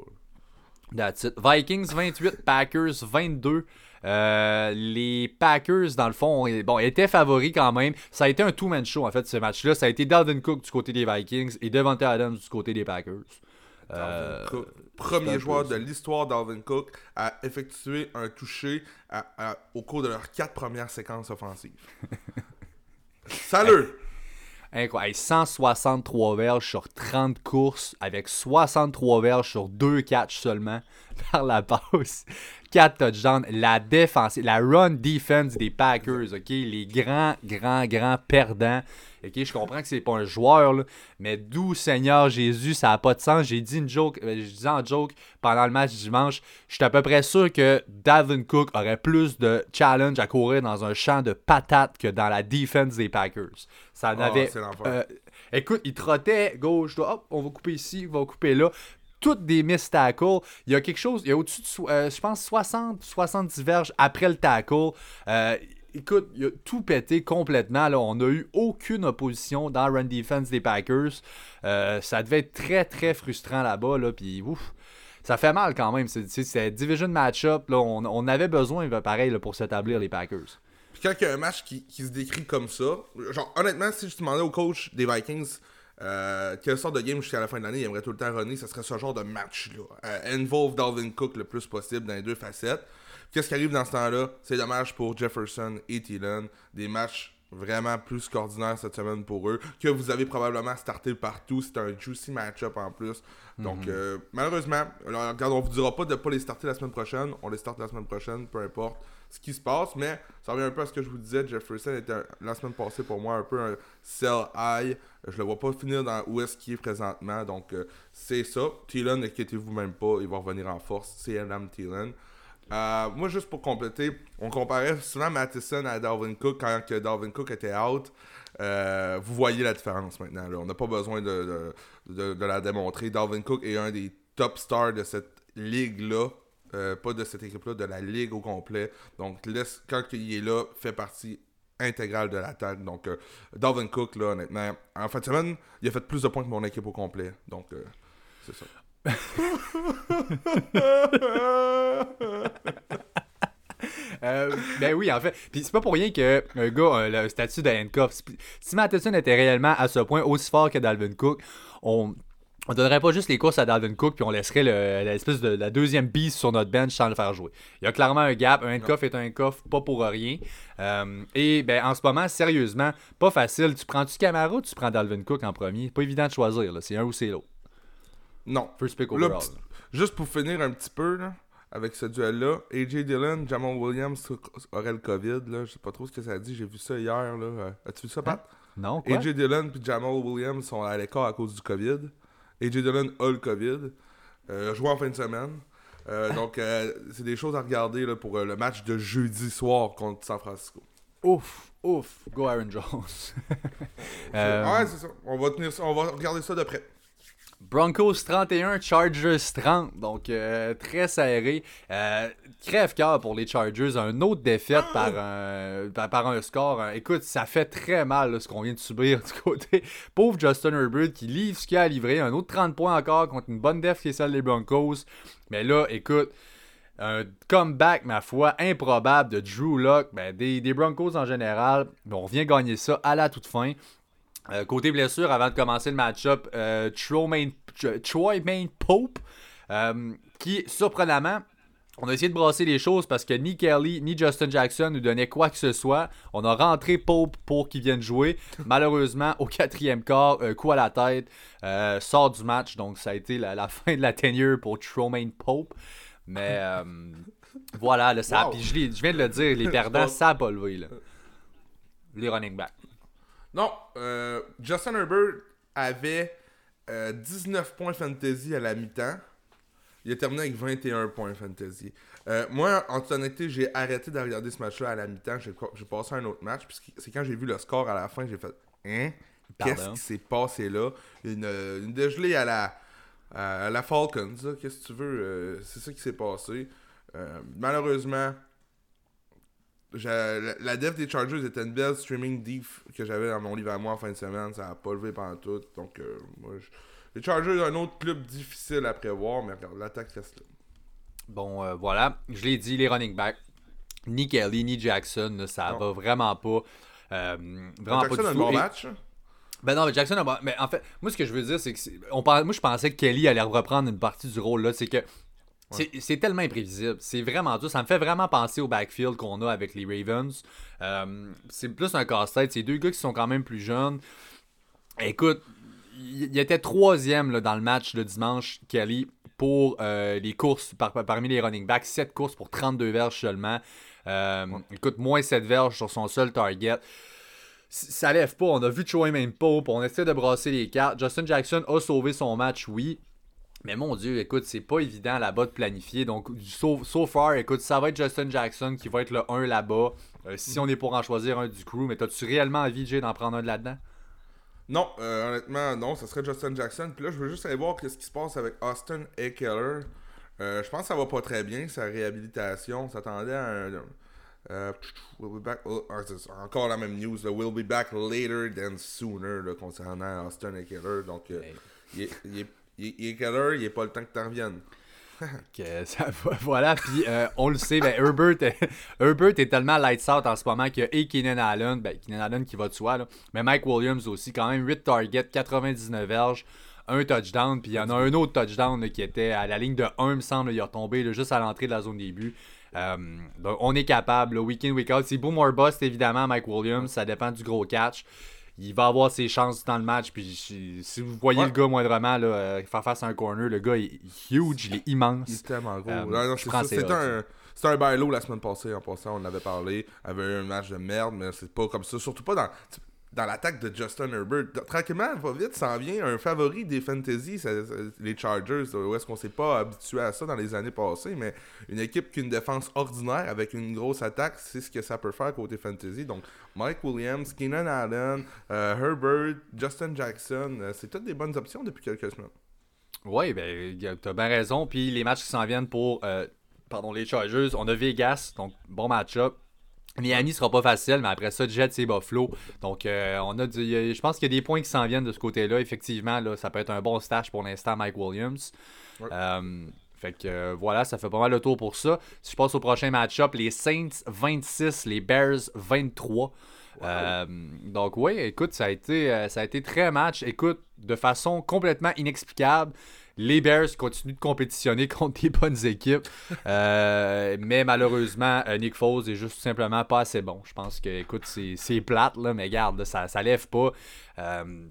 That's it. Vikings 28, Packers 22. Euh, les Packers, dans le fond, bon, étaient favoris quand même. Ça a été un two-man show, en fait, ce match-là. Ça a été Dalvin Cook du côté des Vikings et Devante Adams du côté des Packers. Euh, premier joueur de l'histoire d'Alvin Cook à effectuer un toucher au cours de leurs quatre premières séquences offensives. (laughs) Salut! Incroyable. 163 verges sur 30 courses avec 63 verges sur 2 catchs seulement. (laughs) par la passe. 4 touchdowns. La défense, la run defense des Packers? Les grands, grands, grands perdants. OK, je comprends que c'est pas un joueur, là, mais d'où Seigneur Jésus, ça n'a pas de sens. J'ai dit une joke, euh, je disais en joke pendant le match dimanche, je suis à peu près sûr que Davin Cook aurait plus de challenge à courir dans un champ de patates que dans la defense des Packers. Ça Ah, n'avait. euh, écoute, il trottait gauche, hop, on va couper ici, on va couper là. Toutes des miss tackles. Il y a quelque chose, il y a au-dessus de, euh, je pense, 60, 70 verges après le tackle. Euh, écoute, il a tout pété complètement. Là. On n'a eu aucune opposition dans run defense des Packers. Euh, ça devait être très, très frustrant là-bas. Là, puis, ouf, ça fait mal quand même. C'est, division match-up. On, on avait besoin, ben, pareil, là, pour s'établir les Packers. Quand il y a un match qui, se décrit comme ça, genre honnêtement, si je demandais au coach des Vikings euh, quelle sorte de game jusqu'à la fin de l'année il aimerait tout le temps runner, ça serait ce genre de match-là. Euh, involve Dalvin Cook le plus possible dans les deux facettes. Qu'est-ce qui arrive dans ce temps-là? C'est dommage pour Jefferson et Thielen. Des matchs vraiment plus qu'ordinaires cette semaine pour eux, que vous avez probablement starté partout. C'est un juicy match-up en plus. Donc, euh, malheureusement, alors, regarde, on vous dira pas de pas les starter la semaine prochaine. On les starte la semaine prochaine, peu importe ce qui se passe. Mais ça revient un peu à ce que je vous disais. Jefferson était un- la semaine passée pour moi un peu un sell high. Je le vois pas finir dans où est-ce qu'il est présentement. Donc, euh, c'est ça. Thielen, inquiétez-vous même pas. Il va revenir en force. C'est Adam Thielen. Euh, moi, juste pour compléter, on comparait souvent Matheson à Dalvin Cook quand Dalvin Cook était out. Euh, vous voyez la différence maintenant. On n'a pas besoin de, la démontrer. Dalvin Cook est un des top stars de cette ligue-là. Euh, pas de cette équipe-là, de la ligue au complet. Donc, quand il est là, fait partie intégrale de l'attaque. Donc, Dalvin Cook, là, honnêtement, en fin de semaine, il a fait plus de points que mon équipe au complet. Donc, c'est ça. Euh, ben oui, en fait. Puis c'est pas pour rien que un gars a le statut de handcuff. Si- Matheson était réellement à ce point aussi fort que Dalvin Cook, on. On donnerait pas juste les courses à Dalvin Cook puis on laisserait de la deuxième beast sur notre bench sans le faire jouer. Il y a clairement un gap. Un handcuff est un handcuff, pas pour rien. Euh, et ben en ce moment, sérieusement, pas facile. Tu prends-tu Camara ou tu prends Dalvin Cook en premier? Pas évident de choisir. C'est un ou c'est l'autre. Non. First pick Là, juste pour finir un petit peu là, avec ce duel-là, AJ Dillon, Jamal Williams aurait le COVID. Là. Je sais pas trop ce que ça dit. J'ai vu ça hier. Là. Euh, As-tu vu ça, Pat? Non, quoi? AJ Dillon et Jamal Williams sont à l'écart à cause du COVID. AJ Dillon a le COVID. Euh, joué en fin de semaine. Euh, donc, euh, c'est des choses à regarder là, pour le match de jeudi soir contre San Francisco. Ouf, ouf. Go Aaron Jones. (laughs) Ouais, c'est ça. On va, tenir ça. on va regarder ça de près. Broncos 31, Chargers 30. Donc, euh, très serré. Euh, Crève-cœur pour les Chargers. Un autre défaite par un, score. Euh, écoute, ça fait très mal ce qu'on vient de subir (laughs) du côté. Pauvre Justin Herbert qui livre ce qu'il a à livrer. Un autre 30 points encore contre une bonne def qui est celle des Broncos. Mais là, écoute. Un comeback, ma foi, improbable de Drew Lock, ben, des, des Broncos en général. On vient gagner ça à la toute fin. Euh, côté blessure, avant de commencer le match-up, euh, Troy Main Pope, euh, qui, surprenamment, on a essayé de brasser les choses parce que ni Kelly ni Justin Jackson nous donnaient quoi que ce soit. On a rentré Pope pour qu'il vienne jouer. (laughs) Malheureusement, au quatrième quart, coup à la tête, sort du match. Donc, ça a été la, la (laughs) fin de la tenure pour Tromaine Pope. Mais voilà, là, ça, Wow. je, viens de le dire, les perdants, (laughs) ça a pas levé. Là. Les running backs. Non, euh, Justin Herbert avait euh, 19 points fantasy à la mi-temps. Il a terminé avec 21 points fantasy. Euh, moi, en toute honnêteté, j'ai arrêté de regarder ce match-là à la mi-temps. J'ai passé à un autre match. Puis c'est quand j'ai vu le score à la fin, j'ai fait Hein? Qu'est-ce qui s'est passé là? Une, euh, une dégelée à la, à la Falcons. Qu'est-ce que tu veux? Euh, C'est ça qui s'est passé. Euh, malheureusement, la, la def des Chargers était une belle streaming diff que j'avais dans mon livre à moi en fin de semaine. Ça a pas levé pendant tout. Donc, euh, moi, je- les Chargers, un autre club difficile à prévoir, mais regarde, l'attaque reste là. Bon, euh, voilà. Je l'ai dit, les running backs. Ni Kelly, ni Jackson, ça Non. va vraiment pas. euh, vraiment Jackson pas du a un bon Et- match. hein? Ben non, mais Jackson a bon- Mais en fait, moi, ce que je veux dire, c'est que. On Moi, je pensais que Kelly allait reprendre une partie du rôle là. C'est que. C'est- C'est tellement imprévisible. C'est vraiment dur. Ça me fait vraiment penser au backfield qu'on a avec les Ravens. Euh, c'est plus un casse-tête. C'est deux gars qui sont quand même plus jeunes. Écoute, il était troisième là, dans le match de dimanche, Kelly, pour euh, les courses parmi les running backs. 7 courses pour 32 verges seulement. Euh, écoute, moins 7 verges sur son seul target. Ça lève pas. On a vu Troy même Pope. On essaie de brasser les cartes. Justin Jackson a sauvé son match, oui. Mais mon Dieu, écoute, c'est pas évident là-bas de planifier. Donc, so, far, écoute, ça va être Justin Jackson qui va être le 1 là-bas. Euh, si on est pour en choisir un du crew, mais as-tu réellement envie, Jay, d'en prendre un de là-dedans? Non, euh, honnêtement, non, ça serait Justin Jackson. Puis là, je veux juste aller voir ce qui se passe avec Austin Eckler. Euh, je pense que ça va pas très bien, sa réhabilitation. On s'attendait à un. Euh, we'll be back, oh, ah, encore la même news. we'll be back later than sooner concernant Austin Eckler. Donc, il, est, il, est, il, est, Keller, il n'est pas le temps que tu reviennes. (laughs) ça (laughs) voilà, puis euh, on le sait, ben, Herbert, (laughs) Herbert est tellement lights out en ce moment qu'il y a et Keenan Allen, ben, Keenan Allen qui va de soi, là, mais Mike Williams aussi, quand même 8 targets, 99 verges, un touchdown, puis il y en a un autre touchdown qui était à la ligne de 1, me semble, il a tombé juste à l'entrée de la zone début. Euh, donc on est capable, week in, week out. C'est boom or bust, évidemment, Mike Williams, ça dépend du gros catch il va avoir ses chances dans le match. Puis si vous voyez le gars moindrement là, euh, faire face à un corner, le gars est huge, il est immense. Il est tellement gros. Euh, C'était un, un bailo la semaine passée en passant, on en avait parlé. Il avait eu un match de merde, mais c'est pas comme ça. Surtout pas dans dans l'attaque de Justin Herbert. Tranquillement, va vite, s'en vient un favori des fantasy, les Chargers. Où est-ce qu'on s'est pas habitué à ça dans les années passées, mais une équipe qui a une défense ordinaire avec une grosse attaque, c'est ce que ça peut faire côté fantasy. Donc, Mike Williams, Keenan Allen, euh, Herbert, Justin Jackson, euh, c'est toutes des bonnes options depuis quelques semaines. Oui, ben, t'as bien raison. Puis les matchs qui s'en viennent pour euh, pardon, les Chargers, on a Vegas, donc bon match-up. Miami sera pas facile, mais après ça, Jets et Buffalo. Donc, euh, on a je pense qu'il y a des points qui s'en viennent de ce côté-là. Effectivement, là, ça peut être un bon stash pour l'instant, Mike Williams. Euh, fait que euh, voilà, ça fait pas mal le tour pour ça. Si je passe au prochain match-up, les Saints 26, les Bears 23. donc oui, écoute, ça a été ça a été très match. Écoute, de façon complètement inexplicable les Bears continuent de compétitionner (laughs) contre des bonnes équipes. Euh, mais malheureusement, euh, Nick Foles est juste simplement pas assez bon. Je pense que, écoute, c'est plate, là, mais garde, ça, ça lève pas. Euh,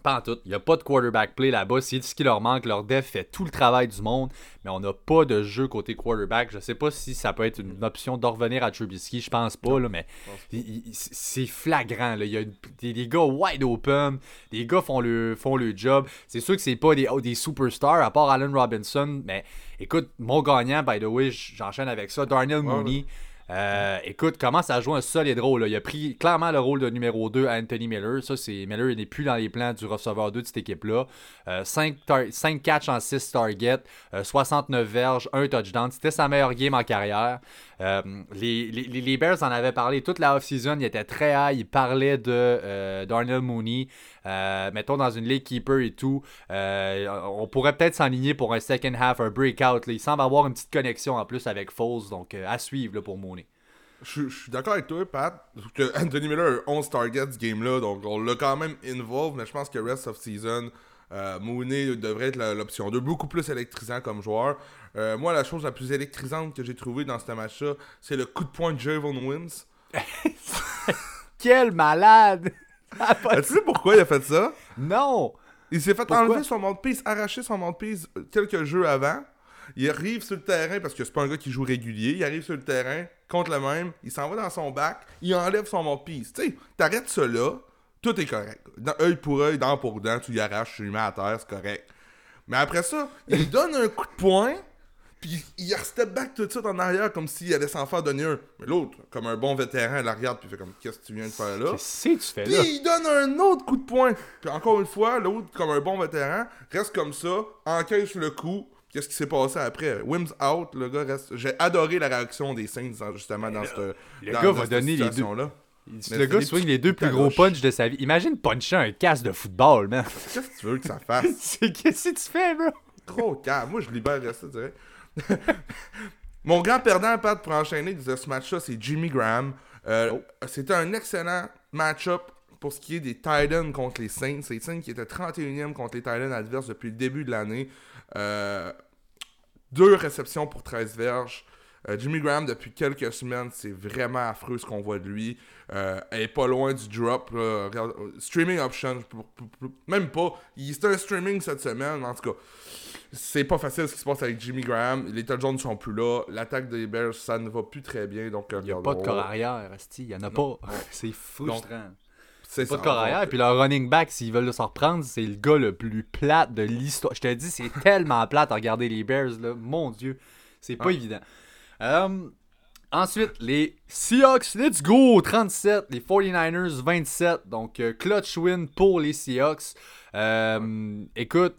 pas en tout. Il n'y a pas de quarterback play là-bas. C'est ce qui leur manque. Leur def fait tout le travail du monde, mais on n'a pas de jeu côté quarterback. Je sais pas si ça peut être une option de revenir à Trubisky. Je pense pas, là, mais c'est flagrant. Là. Il y a des, gars wide open. Les gars font le, font le job. C'est sûr que c'est pas des, des superstars, à part Allen Robinson. Mais écoute, mon gagnant, by the way, j'enchaîne avec ça. Darnell Mooney. Euh, écoute, commence à jouer un solide rôle. Il a pris clairement le rôle de numéro 2 à Anthony Miller. Ça, c'est Miller n'est plus dans les plans du receveur 2 de cette équipe-là. 5, euh, catchs en 6 targets, 69 euh, verges, 1 touchdown. C'était sa meilleure game en carrière. Les, les, Bears en avaient parlé toute la off-season. Il était très high. Il parlait de Mooney. Mettons dans une league keeper et tout. on pourrait peut-être s'enligner pour un second half, un breakout. Il semble avoir une petite connexion en plus avec Foles. Donc à suivre pour Mooney. Je, suis d'accord avec toi, Pat. Que Anthony Miller a 11 targets ce game-là, donc on l'a quand même involved, mais je pense que rest of season, euh, Mooney devrait être l'option 2, beaucoup plus électrisant comme joueur. Euh, moi, la chose la plus électrisante que j'ai trouvée dans ce match-là, c'est le coup de poing de Javon Wins. (laughs) Quel malade! (laughs) tu sais pourquoi il a fait ça? Non! Il s'est fait enlever son mouthpiece, arracher son mouthpiece quelques jeux avant. Il arrive sur le terrain parce que c'est pas un gars qui joue régulier. Il arrive sur le terrain contre le même. Il s'en va dans son bac. Il enlève son mouthpiece. Tu sais, t'arrêtes là. Tout est correct. Dans, œil pour œil, dent pour dent, tu y arraches, tu lui mets à terre, c'est correct. Mais après ça, il donne un coup de poing. Puis il step back tout de suite en arrière comme s'il allait s'en faire donner un. Mais l'autre, comme un bon vétéran, il la regarde puis fait comme Qu'est-ce que tu viens de faire là? Qu'est-ce que tu fais là? Puis il donne un autre coup de poing. Puis encore une fois, l'autre, comme un bon vétéran, reste comme ça, encaisse le coup, Qu'est-ce qui s'est passé après? Wims out, le gars reste. J'ai adoré la réaction des Saints justement dans, cette, le gars va donner les deux. Là. le gars swing les deux plus gros punches de sa vie. Imagine puncher un casse de football, man. Qu'est-ce que tu veux que ça fasse? (laughs) C'est qu'est-ce que tu fais, bro? Trop calme. Moi, je libère ça, direct. (laughs) Mon grand perdant, Pat, pour enchaîner de ce match-là, c'est Jimmy Graham. Euh, oh. C'était un excellent match-up pour ce qui est des Titans contre les Saints. Les Saints qui étaient 31e contre les Titans adverses depuis le début de l'année. Euh, deux réceptions pour 13 verges. Euh, Jimmy Graham, depuis quelques semaines, c'est vraiment affreux ce qu'on voit de lui. Euh, elle est pas loin du drop. streaming option, même pas. Il c'était un streaming cette semaine, en tout cas. C'est pas facile ce qui se passe avec Jimmy Graham. Les touchdowns sont plus là. L'attaque des Bears, ça ne va plus très bien. Donc, il n'y a pas de corps arrière, Il n'y en a pas. c'est frustrant. C'est pas de corps arrière. Puis le running back, s'ils veulent s'en reprendre, c'est le gars le plus plate de l'histoire. Je te dis, c'est (laughs) tellement plate à regarder les Bears. Là. Mon Dieu, c'est pas évident. Euh, ensuite, les Seahawks, let's go! 37, les 49ers, 27. Donc, euh, clutch win pour les Seahawks. Euh, écoute,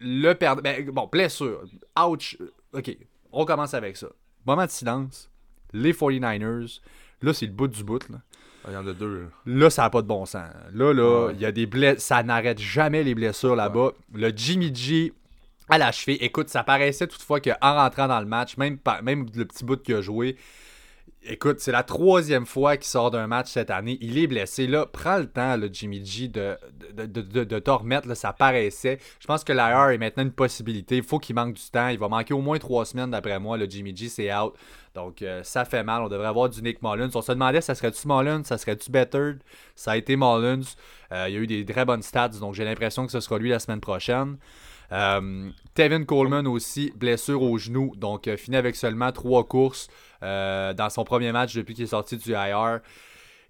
le perdant. Ben, bon, blessure. Ouch. Ok, on commence avec ça. Moment de silence. Les 49ers. Là, c'est le bout du bout. Là. Ah, il y en a deux. Là, ça n'a pas de bon sens. Là, là, il y a des blessures. Ça n'arrête jamais les blessures là-bas. Le Jimmy G à la cheville. Écoute, ça paraissait toutefois qu'en rentrant dans le match, même, même le petit bout qu'il a joué, Écoute, c'est la troisième fois qu'il sort d'un match cette année. Il est blessé. Là, prends le temps, le Jimmy G, de, de, de, de, remettre. Ça paraissait. Je pense que l'IR est maintenant une possibilité. Il faut qu'il manque du temps. Il va manquer au moins trois semaines, d'après moi. Le Jimmy G, c'est out. Donc, euh, ça fait mal. On devrait avoir du Nick Mullins. On se demandait, ça serait-tu Mullins? Ça serait-tu Better Ça a été Mullins. Euh, il y a eu des très bonnes stats. Donc, j'ai l'impression que ce sera lui la semaine prochaine. Euh, Tevin Coleman aussi, blessure au genou, donc euh, fini avec seulement trois courses euh, dans son premier match depuis qu'il est sorti du IR.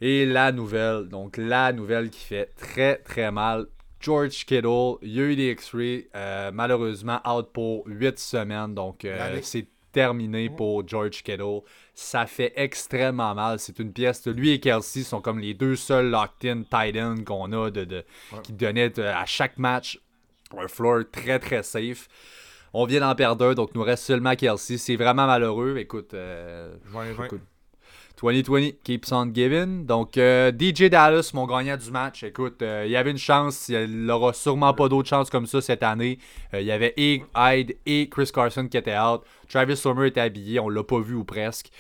Et la nouvelle, donc la nouvelle qui fait très très mal. George Kittle, il y a eu des X-rays, malheureusement out pour 8 semaines, donc c'est terminé pour George Kittle. Ça fait extrêmement mal. C'est une pièce. De lui et Kelsey sont comme les deux seuls locked-in tight ends qu'on a de, qui donnaient à chaque match un floor très très safe. On vient d'en perdre un, donc nous reste seulement Kelsey. C'est vraiment malheureux. Écoute, euh, 2020 keeps on giving. Donc, euh, DJ Dallas, mon gagnant du match. Écoute, euh, il y avait une chance. Il n'aura sûrement pas d'autres chances comme ça cette année. Euh, il y avait et Hyde et Chris Carson qui étaient out. Travis Sommer était habillé. On l'a pas vu ou presque.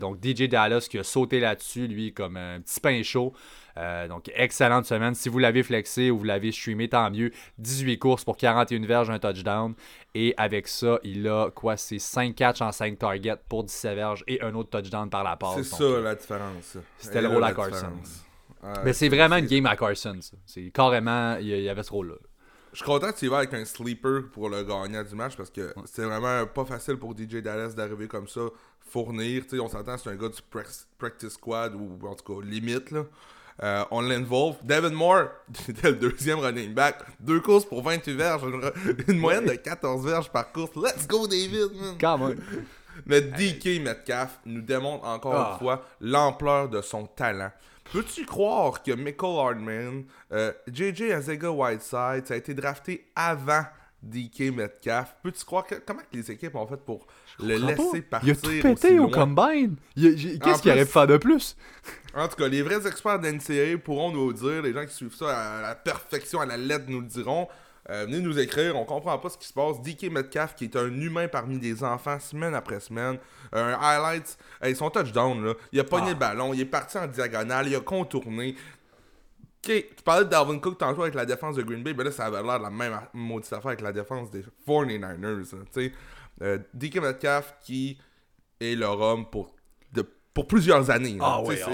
donc, DJ Dallas qui a sauté là-dessus, lui, comme un petit pain chaud. Euh, donc, excellente semaine. Si vous l'avez flexé ou vous l'avez streamé, tant mieux. 18 courses pour 41 verges, un touchdown. Et avec ça, il a quoi C'est 5 catchs en 5 targets pour 17 verges et un autre touchdown par la passe. C'est ça la différence. C'était le rôle à Carson. Mais c'est vraiment une game à Carson. C'est carrément, il y avait ce rôle-là. Je suis content que tu y vas avec un sleeper pour le gagnant du match parce que c'est vraiment pas facile pour DJ Dallas d'arriver comme ça, fournir. on s'entend, c'est un gars du practice squad ou en tout cas limite. Là. Euh, on l'involve. Devin Moore, (laughs) c'était le deuxième running back. Deux courses pour 28 verges. Une, moyenne de 14 verges par course. Let's go, David, man. Mais DK Metcalf nous démontre encore une ah. fois l'ampleur de son talent. Peux-tu croire que Michael Hardman, euh, JJ Azega Whiteside, ça a été drafté avant DK Metcalf? Peux-tu croire que, comment que les équipes ont fait pour le laisser partir. Il a tout pété au combine? Qu'est-ce qu'il aurait pu faire de plus? En tout cas, les vrais experts d'NCA pourront nous le dire. Les gens qui suivent ça à la perfection, à la lettre, nous le diront. Euh, venez nous écrire, on comprend pas ce qui se passe. DK Metcalf, qui est un humain parmi des enfants, semaine après semaine. Un highlights, hey, son touchdown, là, il a pogné le ah. ballon, il est parti en diagonale, il a contourné. Tu parlais de Dalvin Cook tantôt avec la défense de Green Bay, mais là, ça avait l'air de la même maudite affaire avec la défense des 49ers. sais euh, DK Metcalf qui est leur homme pour, de, pour plusieurs années. Ah, oui, ah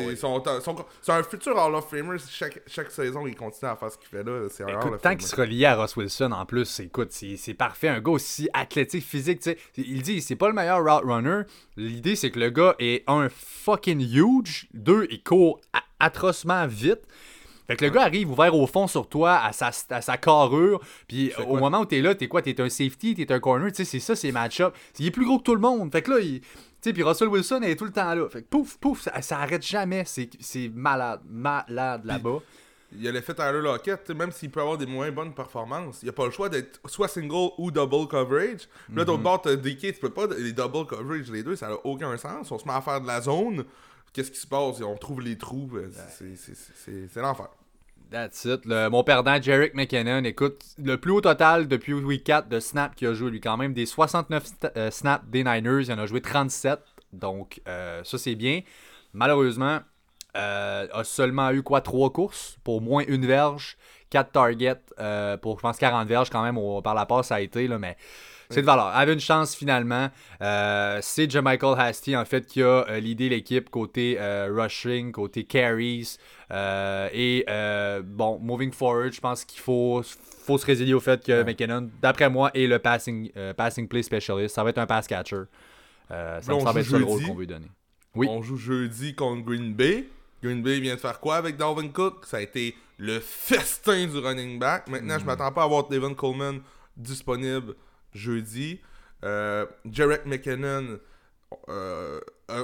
c'est un futur Hall of Famer. Chaque, chaque saison, il continue à faire ce qu'il fait là. C'est un tant qu'il sera lié à Ross Wilson, en plus, écoute, c'est parfait. Un gars aussi athlétique, physique. sais Il dit c'est pas le meilleur route runner. L'idée, c'est que le gars est un fucking huge. Deux, il court atrocement vite. Fait que le gars arrive ouvert au fond sur toi, à sa, à sa carrure, puis au moment où t'es là, t'es quoi? T'es un safety, t'es un corner, tu sais, c'est ça, c'est match-up. Il est plus gros que tout le monde. Fait que là, il. Tu sais, puis Russell Wilson est tout le temps là. Fait que pouf, pouf, ça, ça arrête jamais. C'est malade, malade là-bas. Il y a l'effet Tyler Lockett, même s'il peut avoir des moins bonnes performances, il a pas le choix d'être soit single ou double coverage. Là, d'autre part, mhm. DK, tu peux pas les double coverage les deux, ça n'a aucun sens. On se met à faire de la zone qu'est-ce qui se passe? On trouve les trous. Euh, c'est l'enfer. That's it. mon perdant, Jarek McKinnon, écoute, le plus haut total depuis week 4 de snap qu'il a joué, lui, quand même, des 69 euh, snaps des Niners, il en a joué 37. Donc, euh, ça, c'est bien. Malheureusement, a seulement eu quoi 3 courses? Pour moins une verge, 4 targets pour, je pense, 40 verges quand même par la passe, ça a été, là, mais C'est de valeur. Avait une chance finalement. Euh, c'est Michael Hasty en fait qui a euh, l'idée l'équipe côté euh, rushing, côté carries. et bon, moving forward, je pense qu'il faut, faut se résilier au fait que McKinnon, d'après moi, est le passing, passing play specialist. Ça va être un pass catcher. ça me semble être le rôle qu'on veut donner. Oui. On joue jeudi contre Green Bay. Green Bay vient de faire quoi avec Dalvin Cook? Ça a été le (laughs) festin du running back. Maintenant, je mm. m'attends pas à voir Devin Coleman disponible jeudi. Euh, Jarek McKinnon, euh,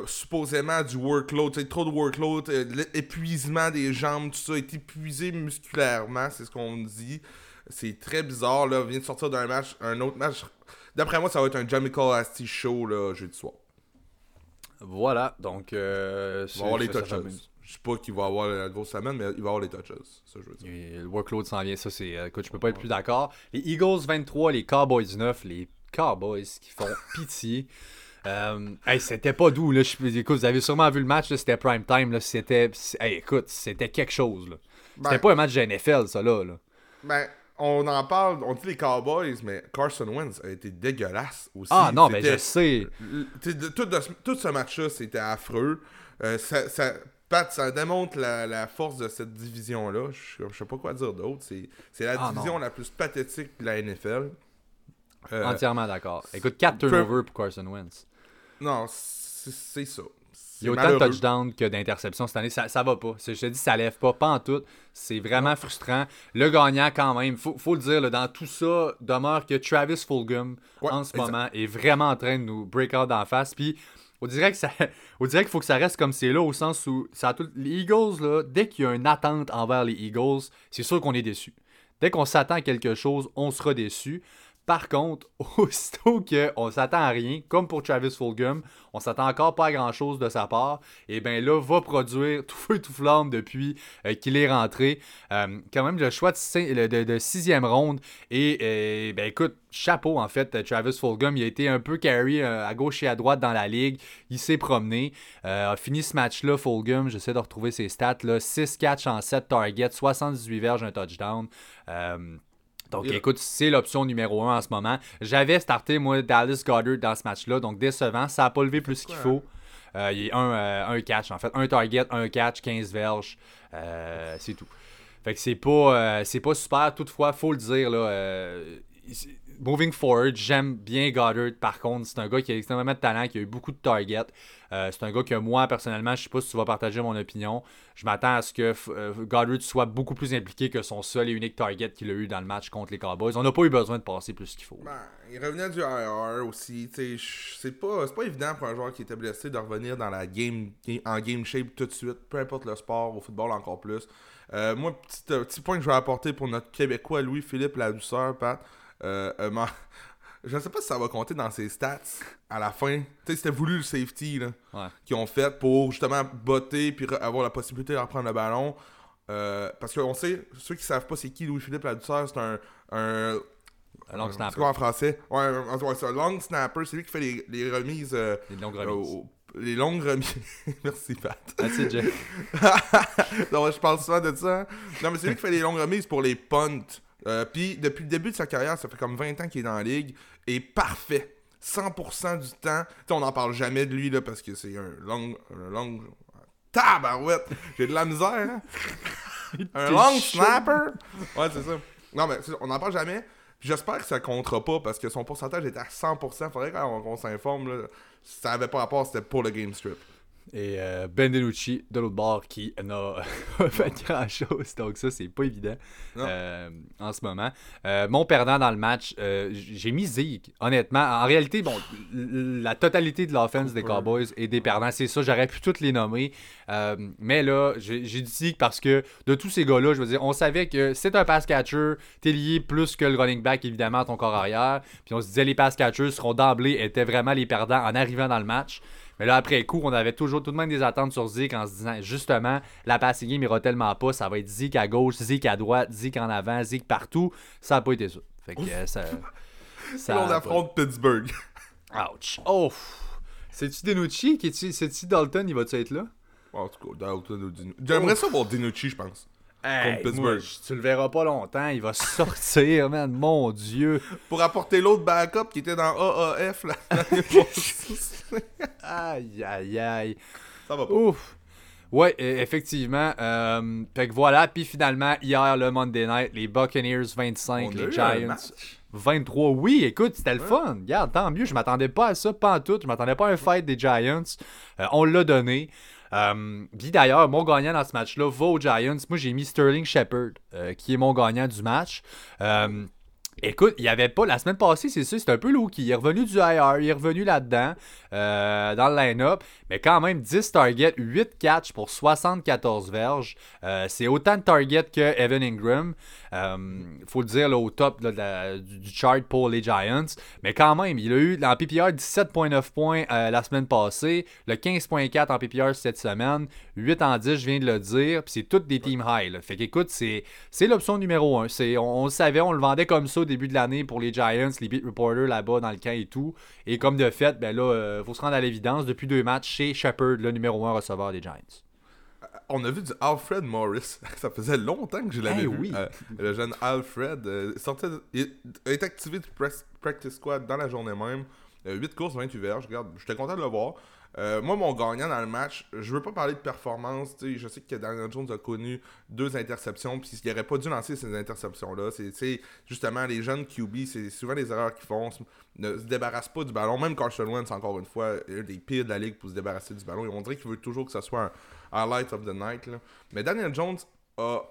supposément du workload, trop de workload, euh, l'épuisement des jambes, tout ça, est épuisé musculairement, c'est ce qu'on dit. C'est très bizarre, là, vient de sortir d'un match, un autre match. D'après moi, ça va être un Jamichael Asti show, là, jeudi soir. Voilà, donc... Euh, on va avoir les touches. Je sais pas qu'il va avoir la grosse semaine, mais il va avoir les touches. Ça, je veux dire. le workload s'en vient. Ça, c'est. Euh, écoute, je peux pas être plus d'accord. Les Eagles 23, les Cowboys 9, les Cowboys qui font (laughs) pitié. Euh, c'était pas doux. Là. écoute, vous avez sûrement vu le match. C'était prime time. C'était. écoute, c'était quelque chose. Là. C'était ben- pas un match de NFL, ça là. là. Ben, on en parle, on dit les Cowboys, mais Carson Wentz a été dégueulasse aussi. Ah non, mais je sais. Tout, tout, ce match-là, c'était affreux. Euh, ça, ça, Pat, ça démontre la, force de cette division-là. Je, sais pas quoi dire d'autre. C'est la ah, division la plus pathétique de la NFL. Euh, Entièrement d'accord. Écoute, 4 turnovers pour Carson Wentz. Non, c'est ça. Il y a autant de touchdowns que d'interceptions cette année. Ça, ça va pas. Je te dis, ça lève pas. Pas en tout. C'est vraiment frustrant. Le gagnant, quand même, faut, faut le dire, dans tout ça, demeure que Travis Fulgham, en ce moment, est vraiment en train de nous break out d'en face. Puis (laughs) on dirait qu'il faut que ça reste comme c'est là au sens où ça les Eagles là, dès qu'il y a une attente envers les Eagles, c'est sûr qu'on est déçu. Dès qu'on s'attend à quelque chose, on sera déçu. Par contre, (laughs) aussitôt qu'on s'attend à rien, comme pour Travis Fulgham, on s'attend encore pas à grand chose de sa part, et bien là, va produire (laughs) tout feu tout flamme depuis euh, qu'il est rentré. Euh, quand même, le choix de, sixième ronde, et euh, ben écoute, chapeau en fait, Travis Fulgham, il a été un peu carry à gauche et à droite dans la ligue, il s'est promené, a fini ce match-là, Fulgham, j'essaie de retrouver ses stats, là, 6 catch en 7 targets, 78 verges, un touchdown. Donc, écoute, c'est l'option numéro un en ce moment. J'avais starté, moi, Dallas Goddard dans ce match-là, donc décevant. Ça n'a pas levé plus qu'il faut. Euh, il y a un, euh, un, catch, en fait. Un target, un catch, 15 verges. Euh, c'est tout. Fait que c'est pas, c'est pas super. Toutefois, faut le dire, là, moving forward, j'aime bien Goddard. Par contre, c'est un gars qui a extrêmement de talent, qui a eu beaucoup de targets. Euh, c'est un gars que moi, personnellement, je sais pas si tu vas partager mon opinion. Je m'attends à ce que euh, Goddard soit beaucoup plus impliqué que son seul et unique target qu'il a eu dans le match contre les Cowboys. On n'a pas eu besoin de passer plus qu'il faut. Ben, il revenait du IR aussi. C'est pas, pas évident pour un joueur qui était blessé de revenir dans la game, en game shape tout de suite, peu importe le sport, au football encore plus. Euh, moi, petit, point que je vais apporter pour notre Québécois Louis-Philippe La Douceur, Pat. Euh, (laughs) je ne sais pas si ça va compter dans ses stats à la fin. Tu sais, c'était voulu le safety là, qu'ils ont fait pour justement botter puis avoir la possibilité de reprendre le ballon. Euh, parce qu'on sait, ceux qui savent pas c'est qui Louis-Philippe Ladouceur, c'est un, un, un long snapper. C'est quoi en français Ouais, c'est un long snapper. C'est lui qui fait les, les remises. Euh, les longues remises. les longues remises. (laughs) Merci, Pat. Merci, Jeff. (laughs) non, je parle souvent de ça. Non, mais c'est lui qui fait les longues remises pour les punts. Euh, puis depuis le début de sa carrière, ça fait comme 20 ans qu'il est dans la ligue, et parfait. 100% du temps. sais, on n'en parle jamais de lui là, parce que c'est un long. Un long... Tabarouette! J'ai de la misère, hein? (laughs) un long snapper! Ouais, c'est ça. Non, mais on n'en parle jamais. J'espère que ça comptera pas parce que son pourcentage était à 100%. Faudrait qu'on s'informe. Ça avait pas rapport, c'était pour le game strip. Et euh, Ben DeNucci de l'autre bord qui n'a (laughs) fait grand chose. Donc ça, c'est pas évident euh, en ce moment. Euh, mon perdant dans le match, j'ai mis Zeke. Honnêtement, en réalité, bon, la totalité de l'offense des Cowboys est des perdants. C'est ça, j'aurais pu toutes les nommer. mais là, j'ai dit Zeke parce que de tous ces gars-là, je veux dire, on savait que c'est un pass catcher. T'es lié plus que le running back, évidemment, à ton corps arrière. Puis on se disait les pass catchers seront d'emblée étaient vraiment les perdants en arrivant dans le match. Mais là, après coup, on avait toujours tout de même des attentes sur Zeke en se disant justement, la passing game ira tellement pas, ça va être Zeke à gauche, Zeke à droite, Zeke en avant, Zeke partout. Ça n'a pas été ça. Fait que euh, ça. (laughs) ça on affronte Pittsburgh. Ouch. Oh! C'est-tu Denucci? C'est-tu Dalton? Il va-tu être là? En tout cas, Dalton ou Denucci. J'aimerais ça voir Denucci, je pense. Hey, moi, tu le verras pas longtemps, il va (laughs) sortir, man, mon dieu. Pour apporter l'autre backup qui était dans AAF l'année. (laughs) Aïe, aïe, aïe. Ça va pas. Ouf. Ouais, e- effectivement. euh, fait que voilà, puis finalement, hier, le Monday Night, les Buccaneers 25, On a les Giants match. 23. Oui, écoute, c'était le fun. Regarde, tant mieux. Je m'attendais pas à ça, pas en tout. Je m'attendais pas à un fight des Giants. Euh, on l'a donné. Euh, puis d'ailleurs, mon gagnant dans ce match-là va aux Giants. Moi, j'ai mis Sterling Shepard, euh, qui est mon gagnant du match. Euh, Écoute, il y avait pas. La semaine passée, c'est ça, c'était un peu low qui est revenu du IR, il est revenu là-dedans, euh, dans le line-up. Mais quand même, 10 targets, 8 catches pour 74 verges. C'est autant de targets que Evan Ingram. Euh, faut le dire, au top du, chart pour les Giants. Mais quand même, il a eu en PPR 17,9 points euh, la semaine passée, le 15,4 en PPR cette semaine, 8 en 10, je viens de le dire. C'est toutes des team high. Fait qu'écoute, c'est c'est l'option numéro 1. On, on le savait, on le vendait comme ça au début de l'année pour les Giants, les beat reporters là-bas dans le camp et tout. Et comme de fait, ben là, euh, faut se rendre à l'évidence. Depuis deux matchs, chez Shepard, le numéro 1 receveur des Giants. On a vu du Alfred Morris. (laughs) Ça faisait longtemps que je l'avais Eh vu. oui. Euh, le jeune Alfred euh, sortait de- il été activé du practice squad dans la journée même. 8 courses, 28 verges. Regarde, j'étais content de le voir. Euh, moi, mon gagnant dans le match, je veux pas parler de performance. Je sais que Daniel Jones a connu deux interceptions. Puis il n'aurait pas dû lancer ces interceptions-là. C'est c'est justement les jeunes QB, c'est souvent les erreurs qu'ils font. Ne se débarrassent pas du ballon. Même Carson Wentz, encore une fois, est un des pires de la ligue pour se débarrasser du ballon. Et on dirait qu'il veut toujours que ce soit un highlight of the night. là. Mais Daniel Jones a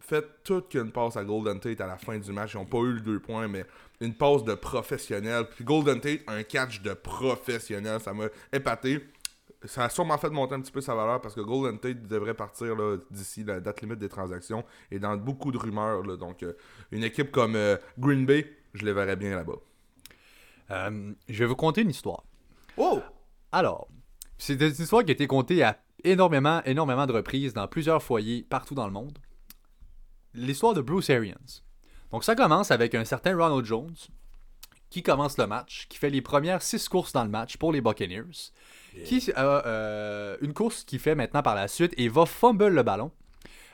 fait toute qu'une passe à Golden Tate à la fin du match. Ils n'ont pas eu le deux points, mais une passe de professionnel. Puis Golden Tate, un catch de professionnel. Ça m'a épaté. Ça a sûrement fait monter un petit peu sa valeur parce que Golden Tate devrait partir là, d'ici la date limite des transactions et dans beaucoup de rumeurs. là. donc, euh, une équipe comme euh, Green Bay, je les verrais bien là-bas. Euh, je vais vous conter une histoire. Oh! Alors, c'est une histoire qui a été contée à énormément, énormément de reprises dans plusieurs foyers partout dans le monde. L'histoire de Bruce Arians. Donc, ça commence avec un certain Ronald Jones qui commence le match, qui fait les premières six courses dans le match pour les Buccaneers, qui a euh, une course qu'il fait maintenant par la suite et va fumble le ballon.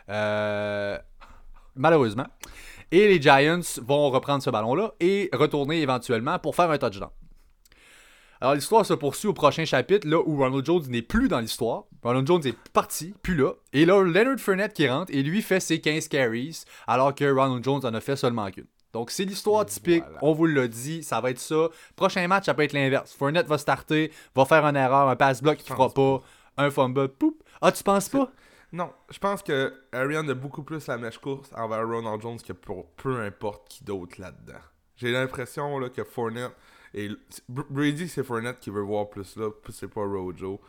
Euh, malheureusement. Et les Giants vont reprendre ce ballon-là et retourner éventuellement pour faire un touchdown. Alors l'histoire se poursuit au prochain chapitre, là où Ronald Jones n'est plus dans l'histoire. Ronald Jones est parti, plus là. Et là, Leonard Fournette qui rentre et lui fait ses 15 carries, alors que Ronald Jones en a fait seulement qu'une. Donc c'est l'histoire typique, voilà. on vous l'a dit, ça va être ça. Prochain match, ça peut être l'inverse. Fournette va starter, va faire une erreur, un pass-block qu'il fera pas, un fumble, poup. Ah, tu penses pas? Non, je pense que Arian a beaucoup plus la mèche course envers Ronald Jones que pour peu importe qui d'autre là-dedans. J'ai l'impression là, que Fournette et Br- Brady c'est Fournette qui veut voir plus là, c'est pas Rojo.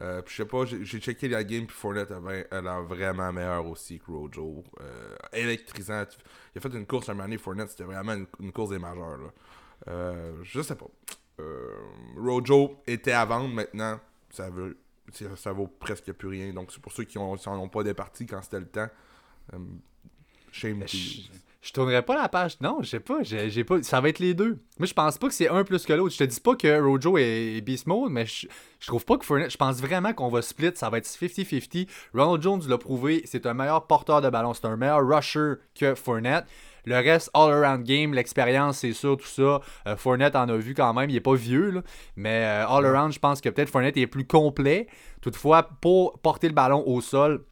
Euh, puis je sais pas, j'ai checké la game puis Fournette avait a l'air vraiment meilleur aussi que Rojo. Euh, électrisant. Il a fait une course un moment donné, Fournette c'était vraiment une, une course des majeurs. Là. Euh, je sais pas. Euh, Rojo était à vendre maintenant, ça veut ça, vaut presque plus rien. Donc c'est pour ceux qui n'en ont pas départi quand c'était le temps. Euh, shame to Je, tournerai pas la page. Non, je sais pas, j'ai pas. Ça va être les deux. Moi, je pense pas que c'est un plus que l'autre. Je te dis pas que Rojo est, beast mode, mais je, je trouve pas que Fournette. Je pense vraiment qu'on va split. Ça va être 50-50. Ronald Jones l'a prouvé. C'est un meilleur porteur de ballon. C'est un meilleur rusher que Fournette. Le reste, all-around game, l'expérience, c'est sûr, tout ça. Euh, Fournette en a vu quand même. Il est pas vieux, là. Mais euh, all-around, je pense que peut-être Fournette est plus complet. Toutefois, pour porter le ballon au sol,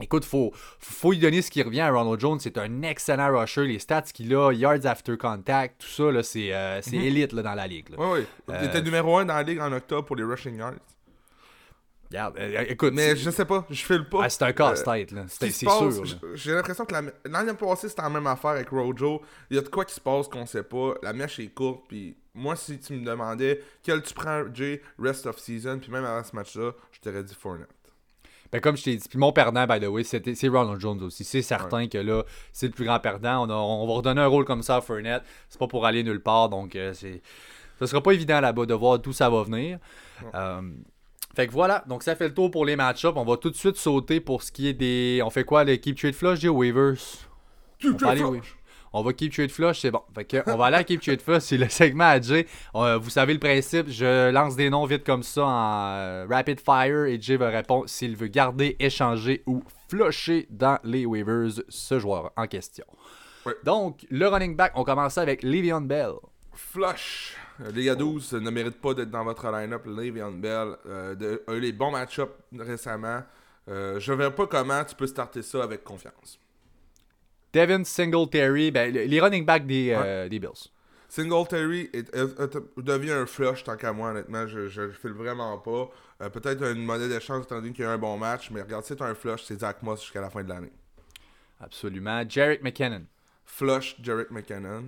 Écoute, faut, faut lui donner ce qui revient à Ronald Jones. C'est un excellent rusher. Les stats qu'il a, yards after contact, tout ça, là, c'est, euh, c'est élite là, dans la ligue. là. Ouais, ouais. Il Euh, était numéro 1 dans la ligue en octobre pour les rushing yards. Regarde, euh, écoute, Mais je sais pas, je fais le pas. ah, c'est un casse-tête. là. Ce C'est, sûr. J'ai l'impression que la- l'année passée, c'était la même affaire avec Rojo. Il y a de quoi qui se passe qu'on sait pas. La mèche est courte. Puis moi, si tu me demandais quel tu prends, Jay, rest of season, puis même avant ce match-là, je t'aurais dit Fournette. Ben, comme je t'ai dit, puis mon perdant, by the way, c'est Ronald Jones aussi. C'est certain que là, c'est le plus grand perdant. On, a- on va redonner un rôle comme ça à Fournette. C'est pas pour aller nulle part, donc euh, c'est, ce sera pas évident là-bas de voir d'où ça va venir. Euh, fait que voilà, donc ça fait le tour pour les match-ups. On va tout de suite sauter pour ce qui est des. On fait quoi, l'équipe trade flush, ou waivers va, aller, wa- On va keep trade flush, c'est bon. Fait que, on va aller à keep trade flush, c'est le segment à Jay. Euh, vous savez le principe, je lance des noms vite comme ça en euh, rapid fire et Jay va répondre s'il veut garder, échanger ou flusher dans les waivers ce joueur en question. Donc, le running back, on commence avec Le'Veon Bell. Flush. Euh, Les gars 12 ne méritent pas d'être dans votre line-up. Le'Veon Bell euh, de- a eu les bons match-ups récemment. Euh, je ne verrai pas comment tu peux starter ça avec confiance. Devin Singletary, ben, le- les running backs des, euh, des Bills. Singletary est- est- est- devient un flush tant qu'à moi, honnêtement. Je ne le file vraiment pas. Euh, Peut-être une monnaie d'échange étant donné qu'il y a eu un bon match, mais regarde, c'est un flush, c'est Zach Moss jusqu'à la fin de l'année. Absolument. Jarek McKinnon. Flush, Jarek McKinnon.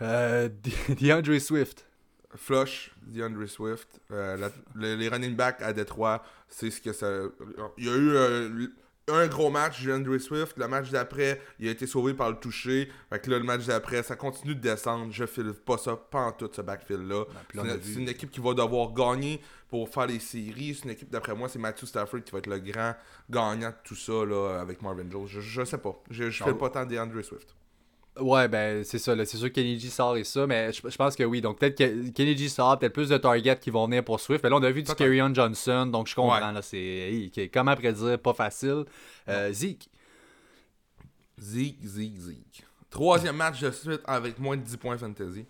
Euh, De- (laughs) DeAndre Swift. Flush, DeAndre Swift. Euh, la- le- les running backs à Détroit, c'est ce que ça. Il y a eu un gros match, DeAndre Swift. Le match d'après, il a été sauvé par le toucher. Fait que là, le match d'après, ça continue de descendre. Je file pas ça, pas en tout ce backfield-là. là, C'est une, équipe qui va devoir gagner pour faire les séries. C'est une équipe, d'après moi, c'est Matthew Stafford qui va être le grand gagnant de tout ça là, avec Marvin Jones. Je, je sais pas. Je, Non. pas tant DeAndre Swift. Ouais, ben c'est ça. C'est sûr que Kenny G sort et ça, mais je, je pense que oui. Donc peut-être que Kenny G sort, peut-être plus de targets qui vont venir pour Swift. Mais là, on a vu du. Carry Johnson, donc je comprends. Ouais. Là, c'est, comment prédire, pas facile. Euh, Zeke. Zeke, Zeke, Zeke. Troisième match de suite avec moins de 10 points fantasy.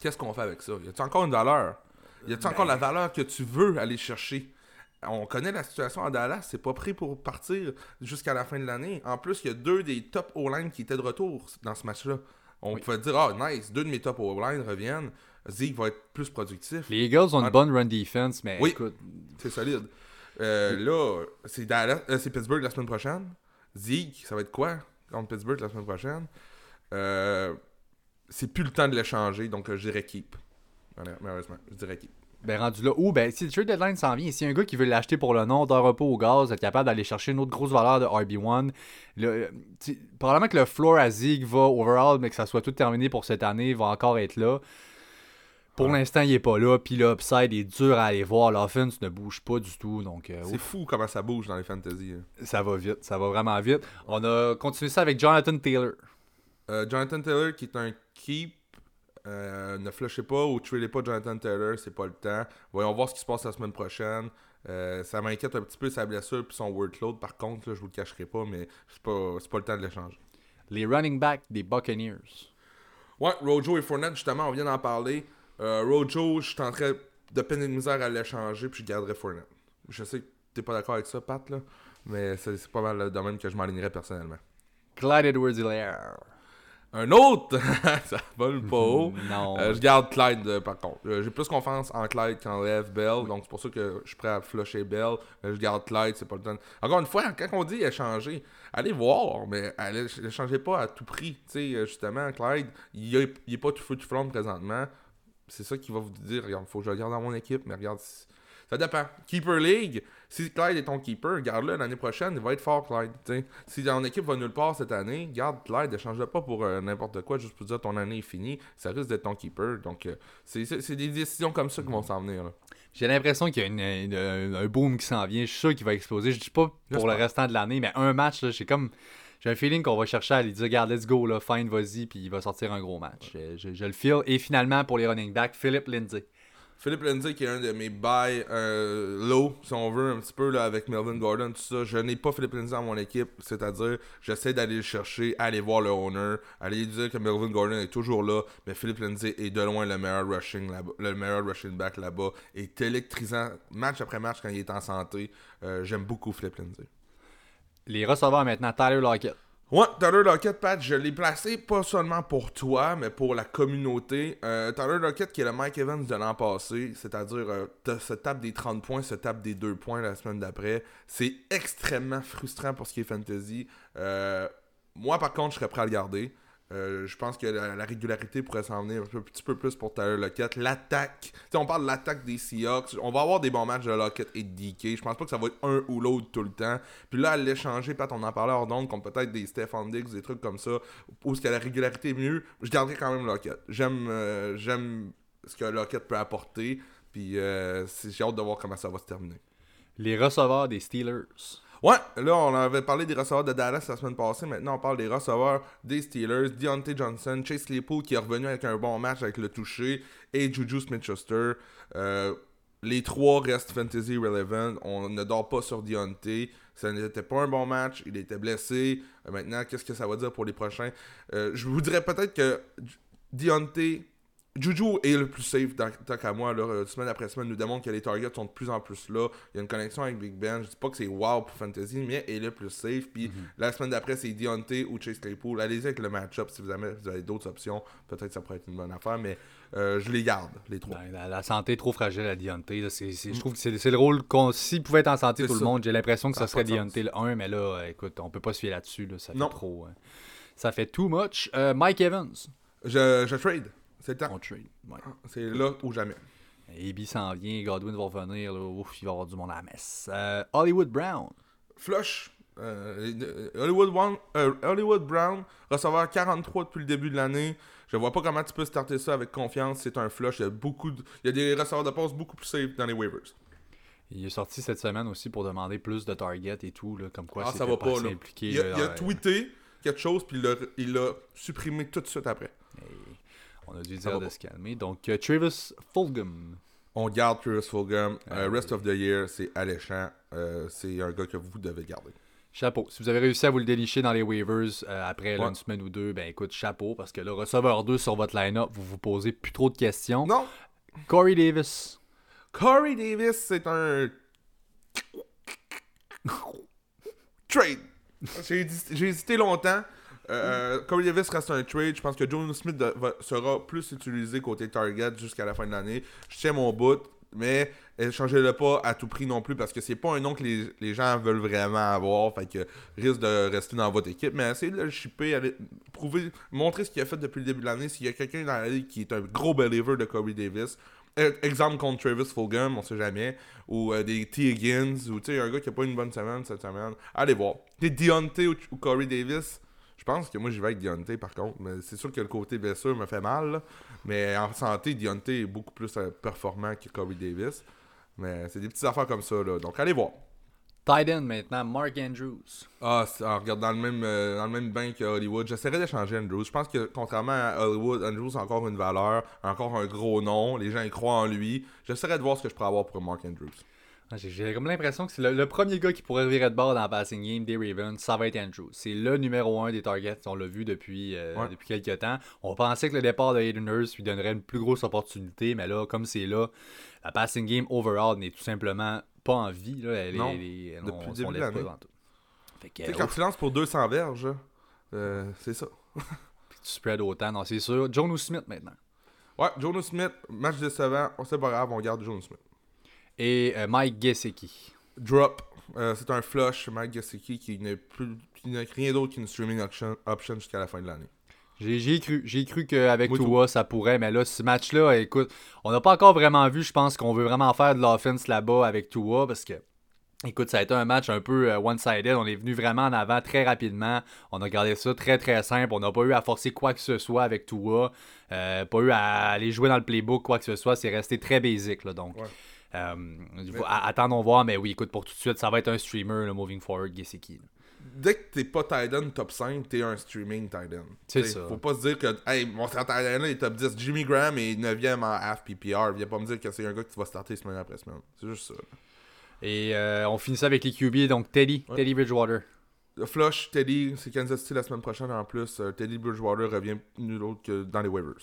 Qu'est-ce qu'on fait avec ça? Y a-tu encore une valeur? Y a-tu encore la valeur que tu veux aller chercher? On connaît la situation à Dallas, c'est pas prêt pour partir jusqu'à la fin de l'année. En plus, il y a deux des top O-line qui étaient de retour dans ce match-là. On pouvait dire, ah, nice, deux de mes top O-line reviennent. Zeke va être plus productif. Les Eagles ont une bonne run defense, mais Oui. écoute, C'est solide. Euh, là, c'est Dallas, euh, c'est Pittsburgh la semaine prochaine. Zeke, ça va être quoi contre Pittsburgh la semaine prochaine? Euh, c'est plus le temps de l'échanger, donc euh, je dirais keep. Malheureusement, je dirais keep. Ben rendu là. Ou ben si le trade deadline s'en vient, si un gars qui veut l'acheter pour le nom d'un repos au gaz, être capable d'aller chercher une autre grosse valeur de RB1, le- probablement que le floor à Zeke va overall, mais que ça soit tout terminé pour cette année, va encore être là. Pour Ouais. l'instant, il est pas là, puis l'upside est dur à aller voir. L'offense ne bouge pas du tout, donc euh, C'est fou comment ça bouge dans les fantasy. hein. ça va vite, ça va vraiment vite. On a continué ça avec Jonathan Taylor. Euh, Jonathan Taylor, qui est un keep, euh, ne flushez pas ou tradez pas Jonathan Taylor, c'est pas le temps. Voyons voir ce qui se passe la semaine prochaine. Euh, ça m'inquiète un petit peu sa blessure puis son workload. Par contre, là, je vous le cacherai pas, mais c'est pas, pas le temps de l'échanger. Les running backs des Buccaneers. Ouais, Rojo et Fournette, justement, on vient d'en parler. Euh, Rojo, je suis en train de peine de misère à l'échanger, puis je garderai Fournette. Je sais que t'es pas d'accord avec ça, Pat, là, mais c'est c'est pas mal le domaine que je m'alignerais personnellement. Clyde Edwards-Hilaire. Un autre? (laughs) Ça vole pas haut. Non. Euh, je garde Clyde, euh, par contre. Euh, J'ai plus confiance en Clyde qu'en Lev Bell, donc c'est pour ça que je suis prêt à flusher Bell. Je garde Clyde, c'est pas le temps. Encore une fois, quand on dit échanger, allez voir, mais allez, échangez pas à tout prix. Tu sais, justement, Clyde, il est, il est pas tout feu tout flamme présentement. C'est ça qui va vous dire, regarde, faut que je le garde dans mon équipe, mais regarde, ça dépend. Keeper League, si Clyde est ton keeper, garde-le l'année prochaine, il va être fort, Clyde. Si ton équipe va nulle part cette année, garde Clyde, échange-le pas pour euh, n'importe quoi, juste pour dire ton année est finie, ça risque d'être ton keeper. Donc, euh, c'est des décisions comme ça qui vont s'en venir. là. J'ai l'impression qu'il y a une- une- un, un boom qui s'en vient. Je suis sûr qu'il va exploser. Je dis pas pour le restant de l'année, mais un match, j'ai comme. J'ai un feeling qu'on va chercher à lui dire, regarde, let's go, là, fine, vas-y, puis il va sortir un gros match. Je, je- je le feel. Et finalement, pour les running backs, Philip Lindsay. Philippe Lindsay, qui est un de mes buy euh, low, si on veut, un petit peu là, avec Melvin Gordon, tout ça. Je n'ai pas Philippe Lindsay dans mon équipe, c'est-à-dire, j'essaie d'aller le chercher, aller voir le owner, aller lui dire que Melvin Gordon est toujours là, mais Philippe Lindsay est de loin le meilleur rushing, là le meilleur rushing back là-bas, est électrisant, match après match quand il est en santé. Euh, J'aime beaucoup Philippe Lindsay. Les receveurs maintenant, Tyler Lockett. Ouais, Tyler Lockett, Pat, je l'ai placé pas seulement pour toi, mais pour la communauté. Euh, Tyler Lockett, qui est le Mike Evans de l'an passé, c'est-à-dire euh, se tape des 30 points, se tape des 2 points la semaine d'après. C'est extrêmement frustrant pour ce qui est fantasy. Euh, moi, par contre, je serais prêt à le garder. Euh, je pense que la, la régularité pourrait s'en venir un petit peu plus pour Tyler Lockett. L'attaque, on parle de l'attaque des Seahawks. On va avoir des bons matchs de Lockett et de DK. Je pense pas que ça va être un ou l'autre tout le temps. Puis là, à l'échanger, Pat, on en parlait hors d'onde, comme peut-être des Stefan Diggs, des trucs comme ça, où est-ce que la régularité mieux, je garderai quand même Lockett. J'aime euh, j'aime ce que Lockett peut apporter. Puis euh, j'ai hâte de voir comment ça va se terminer. Les receveurs des Steelers. Ouais, là, on avait parlé des receveurs de Dallas la semaine passée. Maintenant, on parle des receveurs des Steelers. Deontay Johnson, Chase Claypool qui est revenu avec un bon match avec le toucher et Juju Smith-Schuster. Euh, les trois restent fantasy relevant. On ne dort pas sur Deontay. Ça n'était pas un bon match. Il était blessé. Euh, maintenant, qu'est-ce que ça va dire pour les prochains? Euh, Je vous dirais peut-être que Deontay Juju est le plus safe tant qu'à moi. Là, euh, semaine après semaine, nous démontre que les targets sont de plus en plus là. Il y a une connexion avec Big Ben. Je dis pas que c'est wow pour Fantasy, mais il est le plus safe. Puis la semaine d'après, c'est Deontay ou Chase Claypool. Allez-y avec le match-up si vous avez, vous avez d'autres options. Peut-être que ça pourrait être une bonne affaire, mais euh, je les garde, les trois. Ben, la, la santé est trop fragile à Deontay. là. Je trouve que c'est le rôle qu'on. S'il pouvait être en santé tout ça. le monde, j'ai l'impression que Ça ça serait. Deontay le 1, mais là, euh, écoute, on peut pas se fier là-dessus. Là. Ça fait Non. trop. hein. Ça fait too much. Euh, Mike Evans. Je, je trade. C'est temps. On trade. Ouais. C'est là ou jamais. AB s'en vient, Godwin va revenir. Là. Ouf, il va y avoir du monde à la messe. Euh, Hollywood Brown. Flush. euh, Hollywood, One- euh, Hollywood Brown, receveur 43 depuis le début de l'année. Je vois pas comment tu peux starter ça avec confiance. C'est un flush. Il y a, beaucoup de- il y a des receveurs de passe beaucoup plus safe dans les waivers. Il est sorti cette semaine aussi pour demander plus de targets et tout, là, comme quoi Ah, ça va pas, là. impliqué. Il a, là, il a tweeté quelque chose, puis il l'a- il l'a supprimé tout de suite après. On a dû dire de se calmer. Donc, euh, Travis Fulgham. On garde Travis Fulgham. Ah Euh, oui. rest of the year, c'est alléchant. Euh, c'est un gars que vous devez garder. Chapeau. Si vous avez réussi à vous le dénicher dans les waivers euh, après Ouais. une semaine ou deux, ben écoute, chapeau, parce que le receveur 2 sur votre line-up, vous vous posez plus trop de questions. Non, Corey Davis. Corey Davis, c'est un. Trade. J'ai hésité longtemps. Euh, Corey Davis reste un trade. Je pense que Joe Smith sera plus utilisé côté target jusqu'à la fin de l'année. Je tiens mon bout, mais échangez-le pas à tout prix non plus parce que c'est pas un nom que les, les gens veulent vraiment avoir. Fait que risque de rester dans votre équipe. Mais essayez de le shipper, allez- prouver, montrer ce qu'il a fait depuis le début de l'année. S'il y a quelqu'un dans la ligue qui est un gros believer de Corey Davis, euh, exemple contre Travis Fulgham, on sait jamais. Ou euh, des T. Higgins, ou tu sais, un gars qui a pas une bonne semaine cette semaine. Allez voir. Des Deontay ou, ou Corey Davis. Je pense que moi j'y vais avec Deontay par contre. Mais c'est sûr que le côté blessure me fait mal. là. Mais en santé, Deontay est beaucoup plus euh, performant que Corey Davis. Mais c'est des petites affaires comme ça. Là. Donc allez voir. Tight end maintenant, Mark Andrews. Ah, c'est- ah, regarde, dans le même, euh, dans le même bain que Hollywood, j'essaierais d'échanger Andrews. Je pense que contrairement à Hollywood, Andrews a encore une valeur, encore un gros nom, les gens y croient en lui. J'essaierais de voir ce que je pourrais avoir pour Mark Andrews. Ah, J'ai comme l'impression que c'est le, le premier gars qui pourrait virer de bord dans la passing game des Ravens, ça va être Andrews. C'est le numéro un des targets, on l'a vu depuis, euh, Ouais. depuis quelques temps. On pensait que le départ de Hayden Hurst lui donnerait une plus grosse opportunité, mais là, comme c'est là, la passing game overall n'est tout simplement pas en vie. Là. Elle, est- Non, elle elle- depuis on- le début de l'année. euh, quand tu lances pour 200 verges, euh, c'est ça. (laughs) tu spread autant, non, c'est sûr. John Smith maintenant. Ouais, Jonas Smith, match décevant, on sait pas grave, on garde Jonas Smith. Et euh, Mike Gesicki. Drop, euh, c'est un flush, Mike Gesicki qui n'est plus qui n'a rien d'autre qu'une streaming option, option jusqu'à la fin de l'année. J'ai cru, j'ai cru qu'avec Tua, ça pourrait, mais là, ce match-là, écoute, on n'a pas encore vraiment vu, je pense qu'on veut vraiment faire de l'offense là-bas avec Tua, parce que, écoute, ça a été un match un peu euh, one-sided, on est venu vraiment en avant très rapidement, on a gardé ça très très simple, on n'a pas eu à forcer quoi que ce soit avec Tua, euh, pas eu à aller jouer dans le playbook, quoi que ce soit, c'est resté très basic, là, donc... Ouais. Euh, à- attendons voir, mais oui, écoute, pour tout de suite, ça va être un streamer, le moving forward, Gesicki. Dès que t'es pas tight end top 5, t'es un streaming tight end. C'est ça. Faut pas se dire que, hey, mon là, il est top 10. Jimmy Graham est 9ème en half PPR. Viens pas me dire que c'est un gars que tu vas starter semaine après semaine. C'est juste ça. Et euh, on finit ça avec les QB, donc Teddy, Ouais. Teddy Bridgewater. Le Flush, Teddy, c'est Kansas City la semaine prochaine en plus. Euh, Teddy Bridgewater revient nul autre que dans les waivers.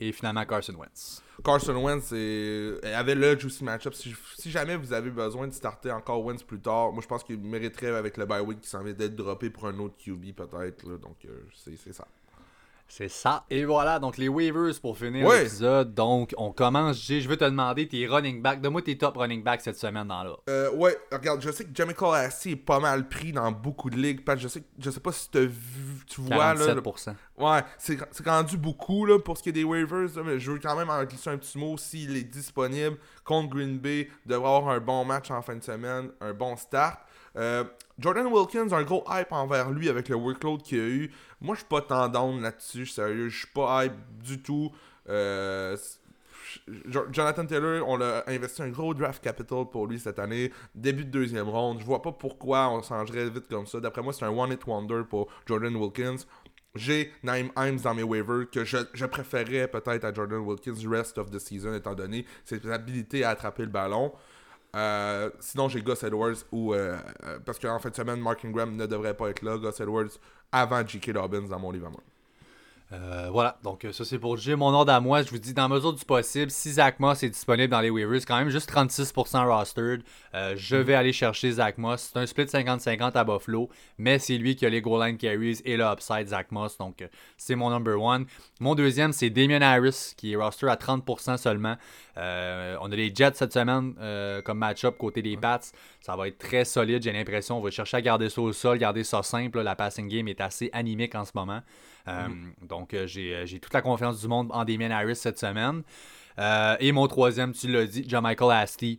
Et finalement Carson Wentz. Carson Wentz est- avait le juicy matchup. Si, si jamais vous avez besoin de starter encore Wentz plus tard, moi je pense qu'il mériterait avec le bye week qui s'en vient d'être droppé pour un autre QB peut-être. Donc euh, c'est ça. C'est ça. Et voilà, donc les waivers pour finir Ouais. l'épisode. Donc on commence. Je veux te demander tes running backs. Donne-moi tes top running backs cette semaine dans là. Euh, ouais, regarde, je sais que Jamie Assis est pas mal pris dans beaucoup de ligues. Pat, je sais, je sais pas si t'as vu, tu vois là. le- 47%. Ouais, c'est c'est rendu beaucoup là, pour ce qui est des waivers, là, mais je veux quand même en glisser un petit mot s'il est disponible contre Green Bay, devrait avoir un bon match en fin de semaine, un bon start. Euh, Jordan Wilkins, un gros hype envers lui avec le workload qu'il a eu. Moi, je suis pas down là-dessus, sérieux, je suis pas hype du tout. Euh, Jonathan Taylor, on a investi un gros draft capital pour lui cette année, début de deuxième ronde. Je vois pas pourquoi on changerait vite comme ça. D'après moi, c'est un one-hit wonder pour Jordan Wilkins. J'ai Naim Himes dans mes waivers que je, je préférais peut-être à Jordan Wilkins rest of the season étant donné ses habilités à attraper le ballon. Euh, sinon, j'ai Gus Edwards ou euh, euh, parce qu'en fin de semaine, Mark Ingram ne devrait pas être là. Gus Edwards avant J.K. Dobbins dans mon livre à moi. Euh, voilà, donc euh, ça c'est pour J'ai mon ordre à moi. Je vous dis, dans mesure du possible, si Zach Moss est disponible dans les waivers, quand même juste 36% rostered. Euh, je vais aller chercher Zach Moss. C'est un split 50-50 à Buffalo, mais c'est lui qui a les goal line carries et le upside Zach Moss. Donc c'est mon number one. Mon deuxième, c'est Damien Harris, qui est roster à 30% seulement. on a les Jets cette semaine comme match-up côté des Pats. Ça va être très solide, j'ai l'impression. On va chercher à garder ça au sol, garder ça simple. La passing game est assez animique en ce moment. Euh, donc, euh, euh, j'ai toute la confiance du monde en Damien Harris cette semaine. et mon troisième, tu l'as dit, Michael Astley.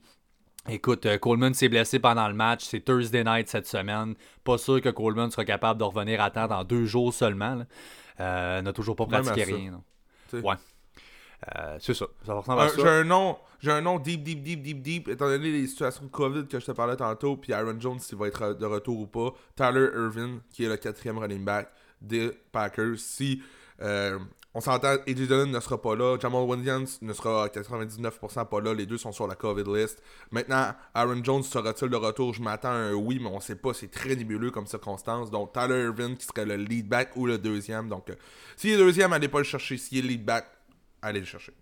Écoute, Coleman s'est blessé pendant le match. C'est Thursday night cette semaine. Pas sûr que Coleman sera capable de revenir à temps dans deux jours seulement. Euh, n'a toujours pas pratiqué rien. Ouais. c'est ça. J'ai un nom. J'ai un nom deep, deep, deep, deep, deep. Étant donné les situations de COVID que je te parlais tantôt, puis Aaron Jones s'il va être de retour ou pas. Tyler Irvin, qui est le quatrième running back des Packers. Si euh, on s'entend, Eddie Dunn ne sera pas là, Jamal Williams ne sera à 99% pas là, les deux sont sur la COVID list. Maintenant, Aaron Jones sera-t-il de retour? Je m'attends à un oui, mais on sait pas, c'est très nébuleux comme circonstance. Donc, Tyler Irvin qui serait le lead back ou le deuxième. Donc, euh, s'il est deuxième, allez pas le chercher. S'il est lead back, allez le chercher.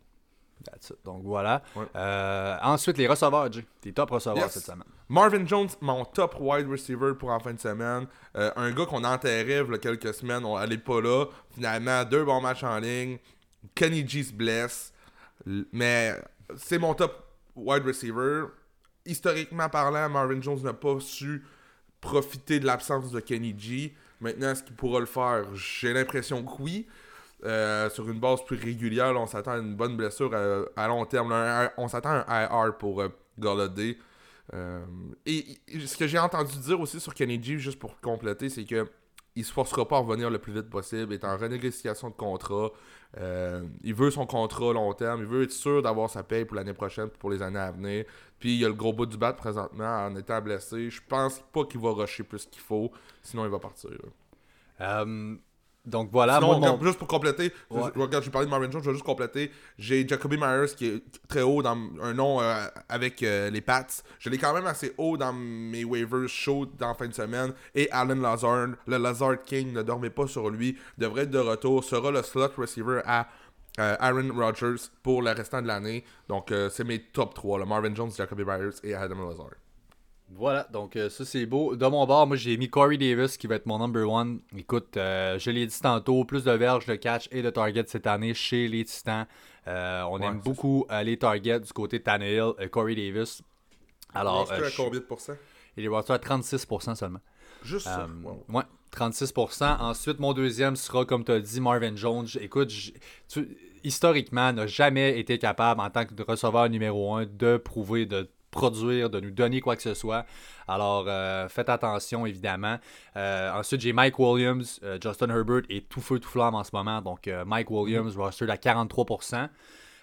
Donc voilà. Euh, ensuite, les receveurs, Jay. Tes top receveurs cette semaine. Marvin Jones, mon top wide receiver pour en fin de semaine. Euh, un gars qu'on enterrait il y a quelques semaines, on n'allait pas là. Finalement, deux bons matchs en ligne. Kenny G se blesse. Mais c'est mon top wide receiver. Historiquement parlant, Marvin Jones n'a pas su profiter de l'absence de Kenny G. Maintenant, est-ce qu'il pourra le faire? J'ai l'impression que oui. Euh, sur une base plus régulière, on s'attend à une bonne blessure à, long terme. on s'attend à un IR pour euh, euh, et, ce que j'ai entendu dire aussi sur Kennedy, juste pour compléter, c'est que il se forcera pas à revenir le plus vite possible. Est en renégociation de contrat. Euh, il veut son contrat long terme. Il veut être sûr d'avoir sa paye pour l'année prochaine pour les années à venir. Puis il a le gros bout du bat présentement en étant blessé. Je pense pas qu'il va rusher plus qu'il faut. Sinon, il va partir. Euh, donc voilà. Juste pour compléter, quand je parlais de Marvin Jones, je vais juste compléter. J'ai Jacoby Myers qui est très haut dans un nom euh, avec euh, les Pats. Je l'ai quand même assez haut dans mes waivers chauds dans la fin de semaine. Et Alan Lazard, le Lazard King, ne dormait pas sur lui, devrait être de retour, sera le slot receiver à euh, Aaron Rodgers pour le restant de l'année. Donc c'est mes top 3, le Marvin Jones, Jacoby Myers et Adam Lazard. Voilà, donc euh, ça c'est beau. De mon bord, moi j'ai mis Corey Davis qui va être mon number one. Écoute, euh, je l'ai dit tantôt, plus de verges, de catch et de target cette année chez les Titans. Euh, on aime beaucoup les targets du côté Tannehill, Corey Davis. Alors, il est à combien de pourcents? Il est à 36% seulement. Juste ça. Ouais, 36%. Ensuite, mon deuxième sera, comme tu as dit, Marvin Jones. Écoute, historiquement, n'a jamais été capable, en tant que receveur numéro 1, de prouver de produire, de nous donner quoi que ce soit. Alors, euh, faites attention, évidemment. Euh, ensuite, j'ai Mike Williams. Euh, Justin Herbert est tout feu, tout flamme en ce moment. Donc, Mike Williams, mm. roster à 43%.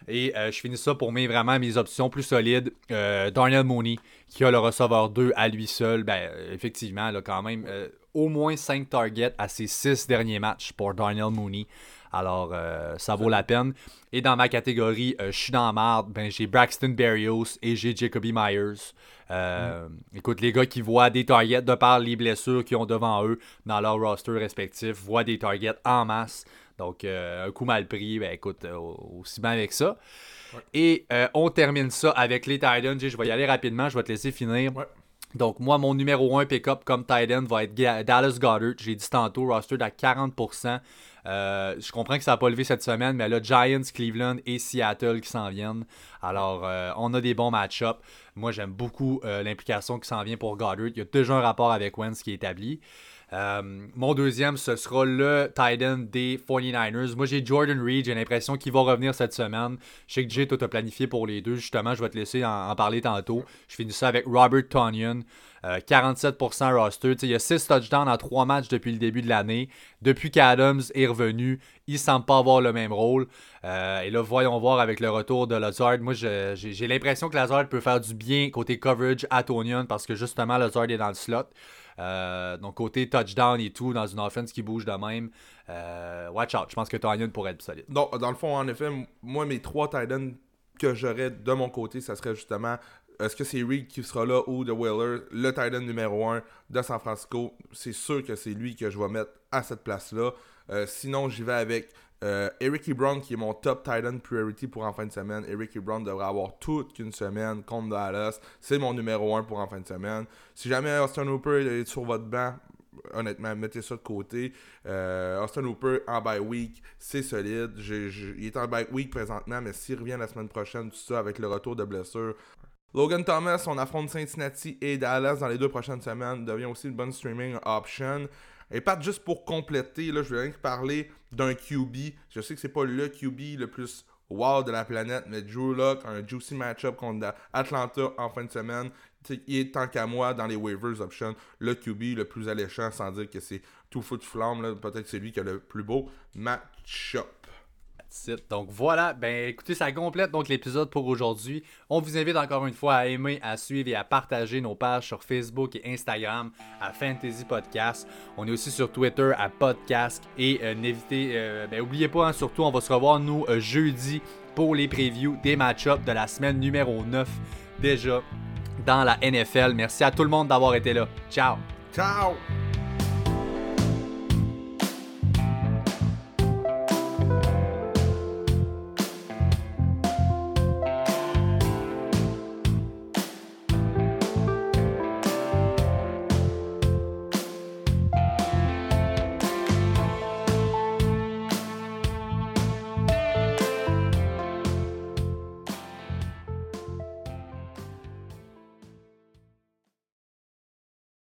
Et je finis ça pour mes, vraiment mes options plus solides. Darnell Mooney, qui a le receveur 2 à lui seul. Ben, effectivement, là, quand même, au moins 5 targets à ses 6 derniers matchs pour Darnell Mooney. Alors, euh, ça vaut la peine. Et dans ma catégorie, euh, je suis dans la marde, ben, j'ai Braxton Berrios et j'ai Jacoby Myers. Euh, mm. Écoute, les gars qui voient des targets de par les blessures qu'ils ont devant eux dans leur roster respectif, voient des targets en masse. Donc, un coup mal pris, ben écoute, aussi bien avec ça. Et on termine ça avec les Titans. Je vais y aller rapidement, je vais te laisser finir. Donc, moi, mon numéro 1 pick-up comme Titan va être Dallas Goddard. J'ai dit tantôt, roster à 40%. Euh, je comprends que ça n'a pas levé cette semaine, mais là, Giants, Cleveland et Seattle qui s'en viennent. Alors, euh, on a des bons match-ups. Moi, j'aime beaucoup euh, l'implication qui s'en vient pour Goddard. Il y a déjà un rapport avec Wentz qui est établi. mon deuxième, ce sera le Titan des 49ers. Moi, j'ai Jordan Reed. J'ai l'impression qu'il va revenir cette semaine. Je sais que Jay, toi, as planifié pour les deux. Justement, je vais te laisser en, parler tantôt. Je finis ça avec Robert Tonyan. 47% roster. il y a 6 touchdowns en 3 matchs depuis le début de l'année. Depuis qu'Adams est revenu. Il semble pas avoir le même rôle. Euh, et là, voyons voir avec le retour de Lazard. Moi, j'ai l'impression que Lazard peut faire du bien côté coverage à Tonian parce que justement, Lazard est dans le slot. Euh, donc, côté touchdown et tout, dans une offense qui bouge de même, euh, watch out. Je pense que Tonian pourrait être solide. Non, dans le fond, en effet, moi, mes trois Titans que j'aurais de mon côté, ça serait justement est-ce que c'est Reed qui sera là ou The Whaler, le Titan numéro 1 de San Francisco C'est sûr que c'est lui que je vais mettre à cette place-là. Euh, sinon, j'y vais avec euh, Eric Ebron qui est mon top Titan priority pour en fin de semaine. Eric Ebron devrait avoir toute une semaine contre Dallas. C'est mon numéro 1 pour en fin de semaine. Si jamais Austin Hooper est sur votre banc, honnêtement, mettez ça de côté. Euh, Austin Hooper en bye week, c'est solide. il est en bye week présentement, mais s'il revient la semaine prochaine, tout ça avec le retour de blessure. Logan Thomas, on affronte Cincinnati et Dallas dans les deux prochaines semaines, devient aussi une bonne streaming option. Et pas juste pour compléter, là, je vais rien que parler d'un QB. Je sais que c'est pas le QB le plus wow de la planète, mais Drew Lock, un juicy matchup contre Atlanta en fin de semaine. il est tant qu'à moi dans les waivers options le QB le plus alléchant, sans dire que c'est tout fou de flamme. Peut-être c'est lui qui a le plus beau match-up. Donc voilà, ben écoutez, ça complète donc l'épisode pour aujourd'hui. On vous invite encore une fois à aimer, à suivre et à partager nos pages sur Facebook et Instagram à Fantasy Podcast. On est aussi sur Twitter à Podcast et euh, n'évitez, euh, ben pas, hein, surtout on va se revoir nous euh, jeudi pour les previews des match-ups de la semaine numéro 9 déjà dans la NFL. Merci à tout le monde d'avoir été là. Ciao. Ciao.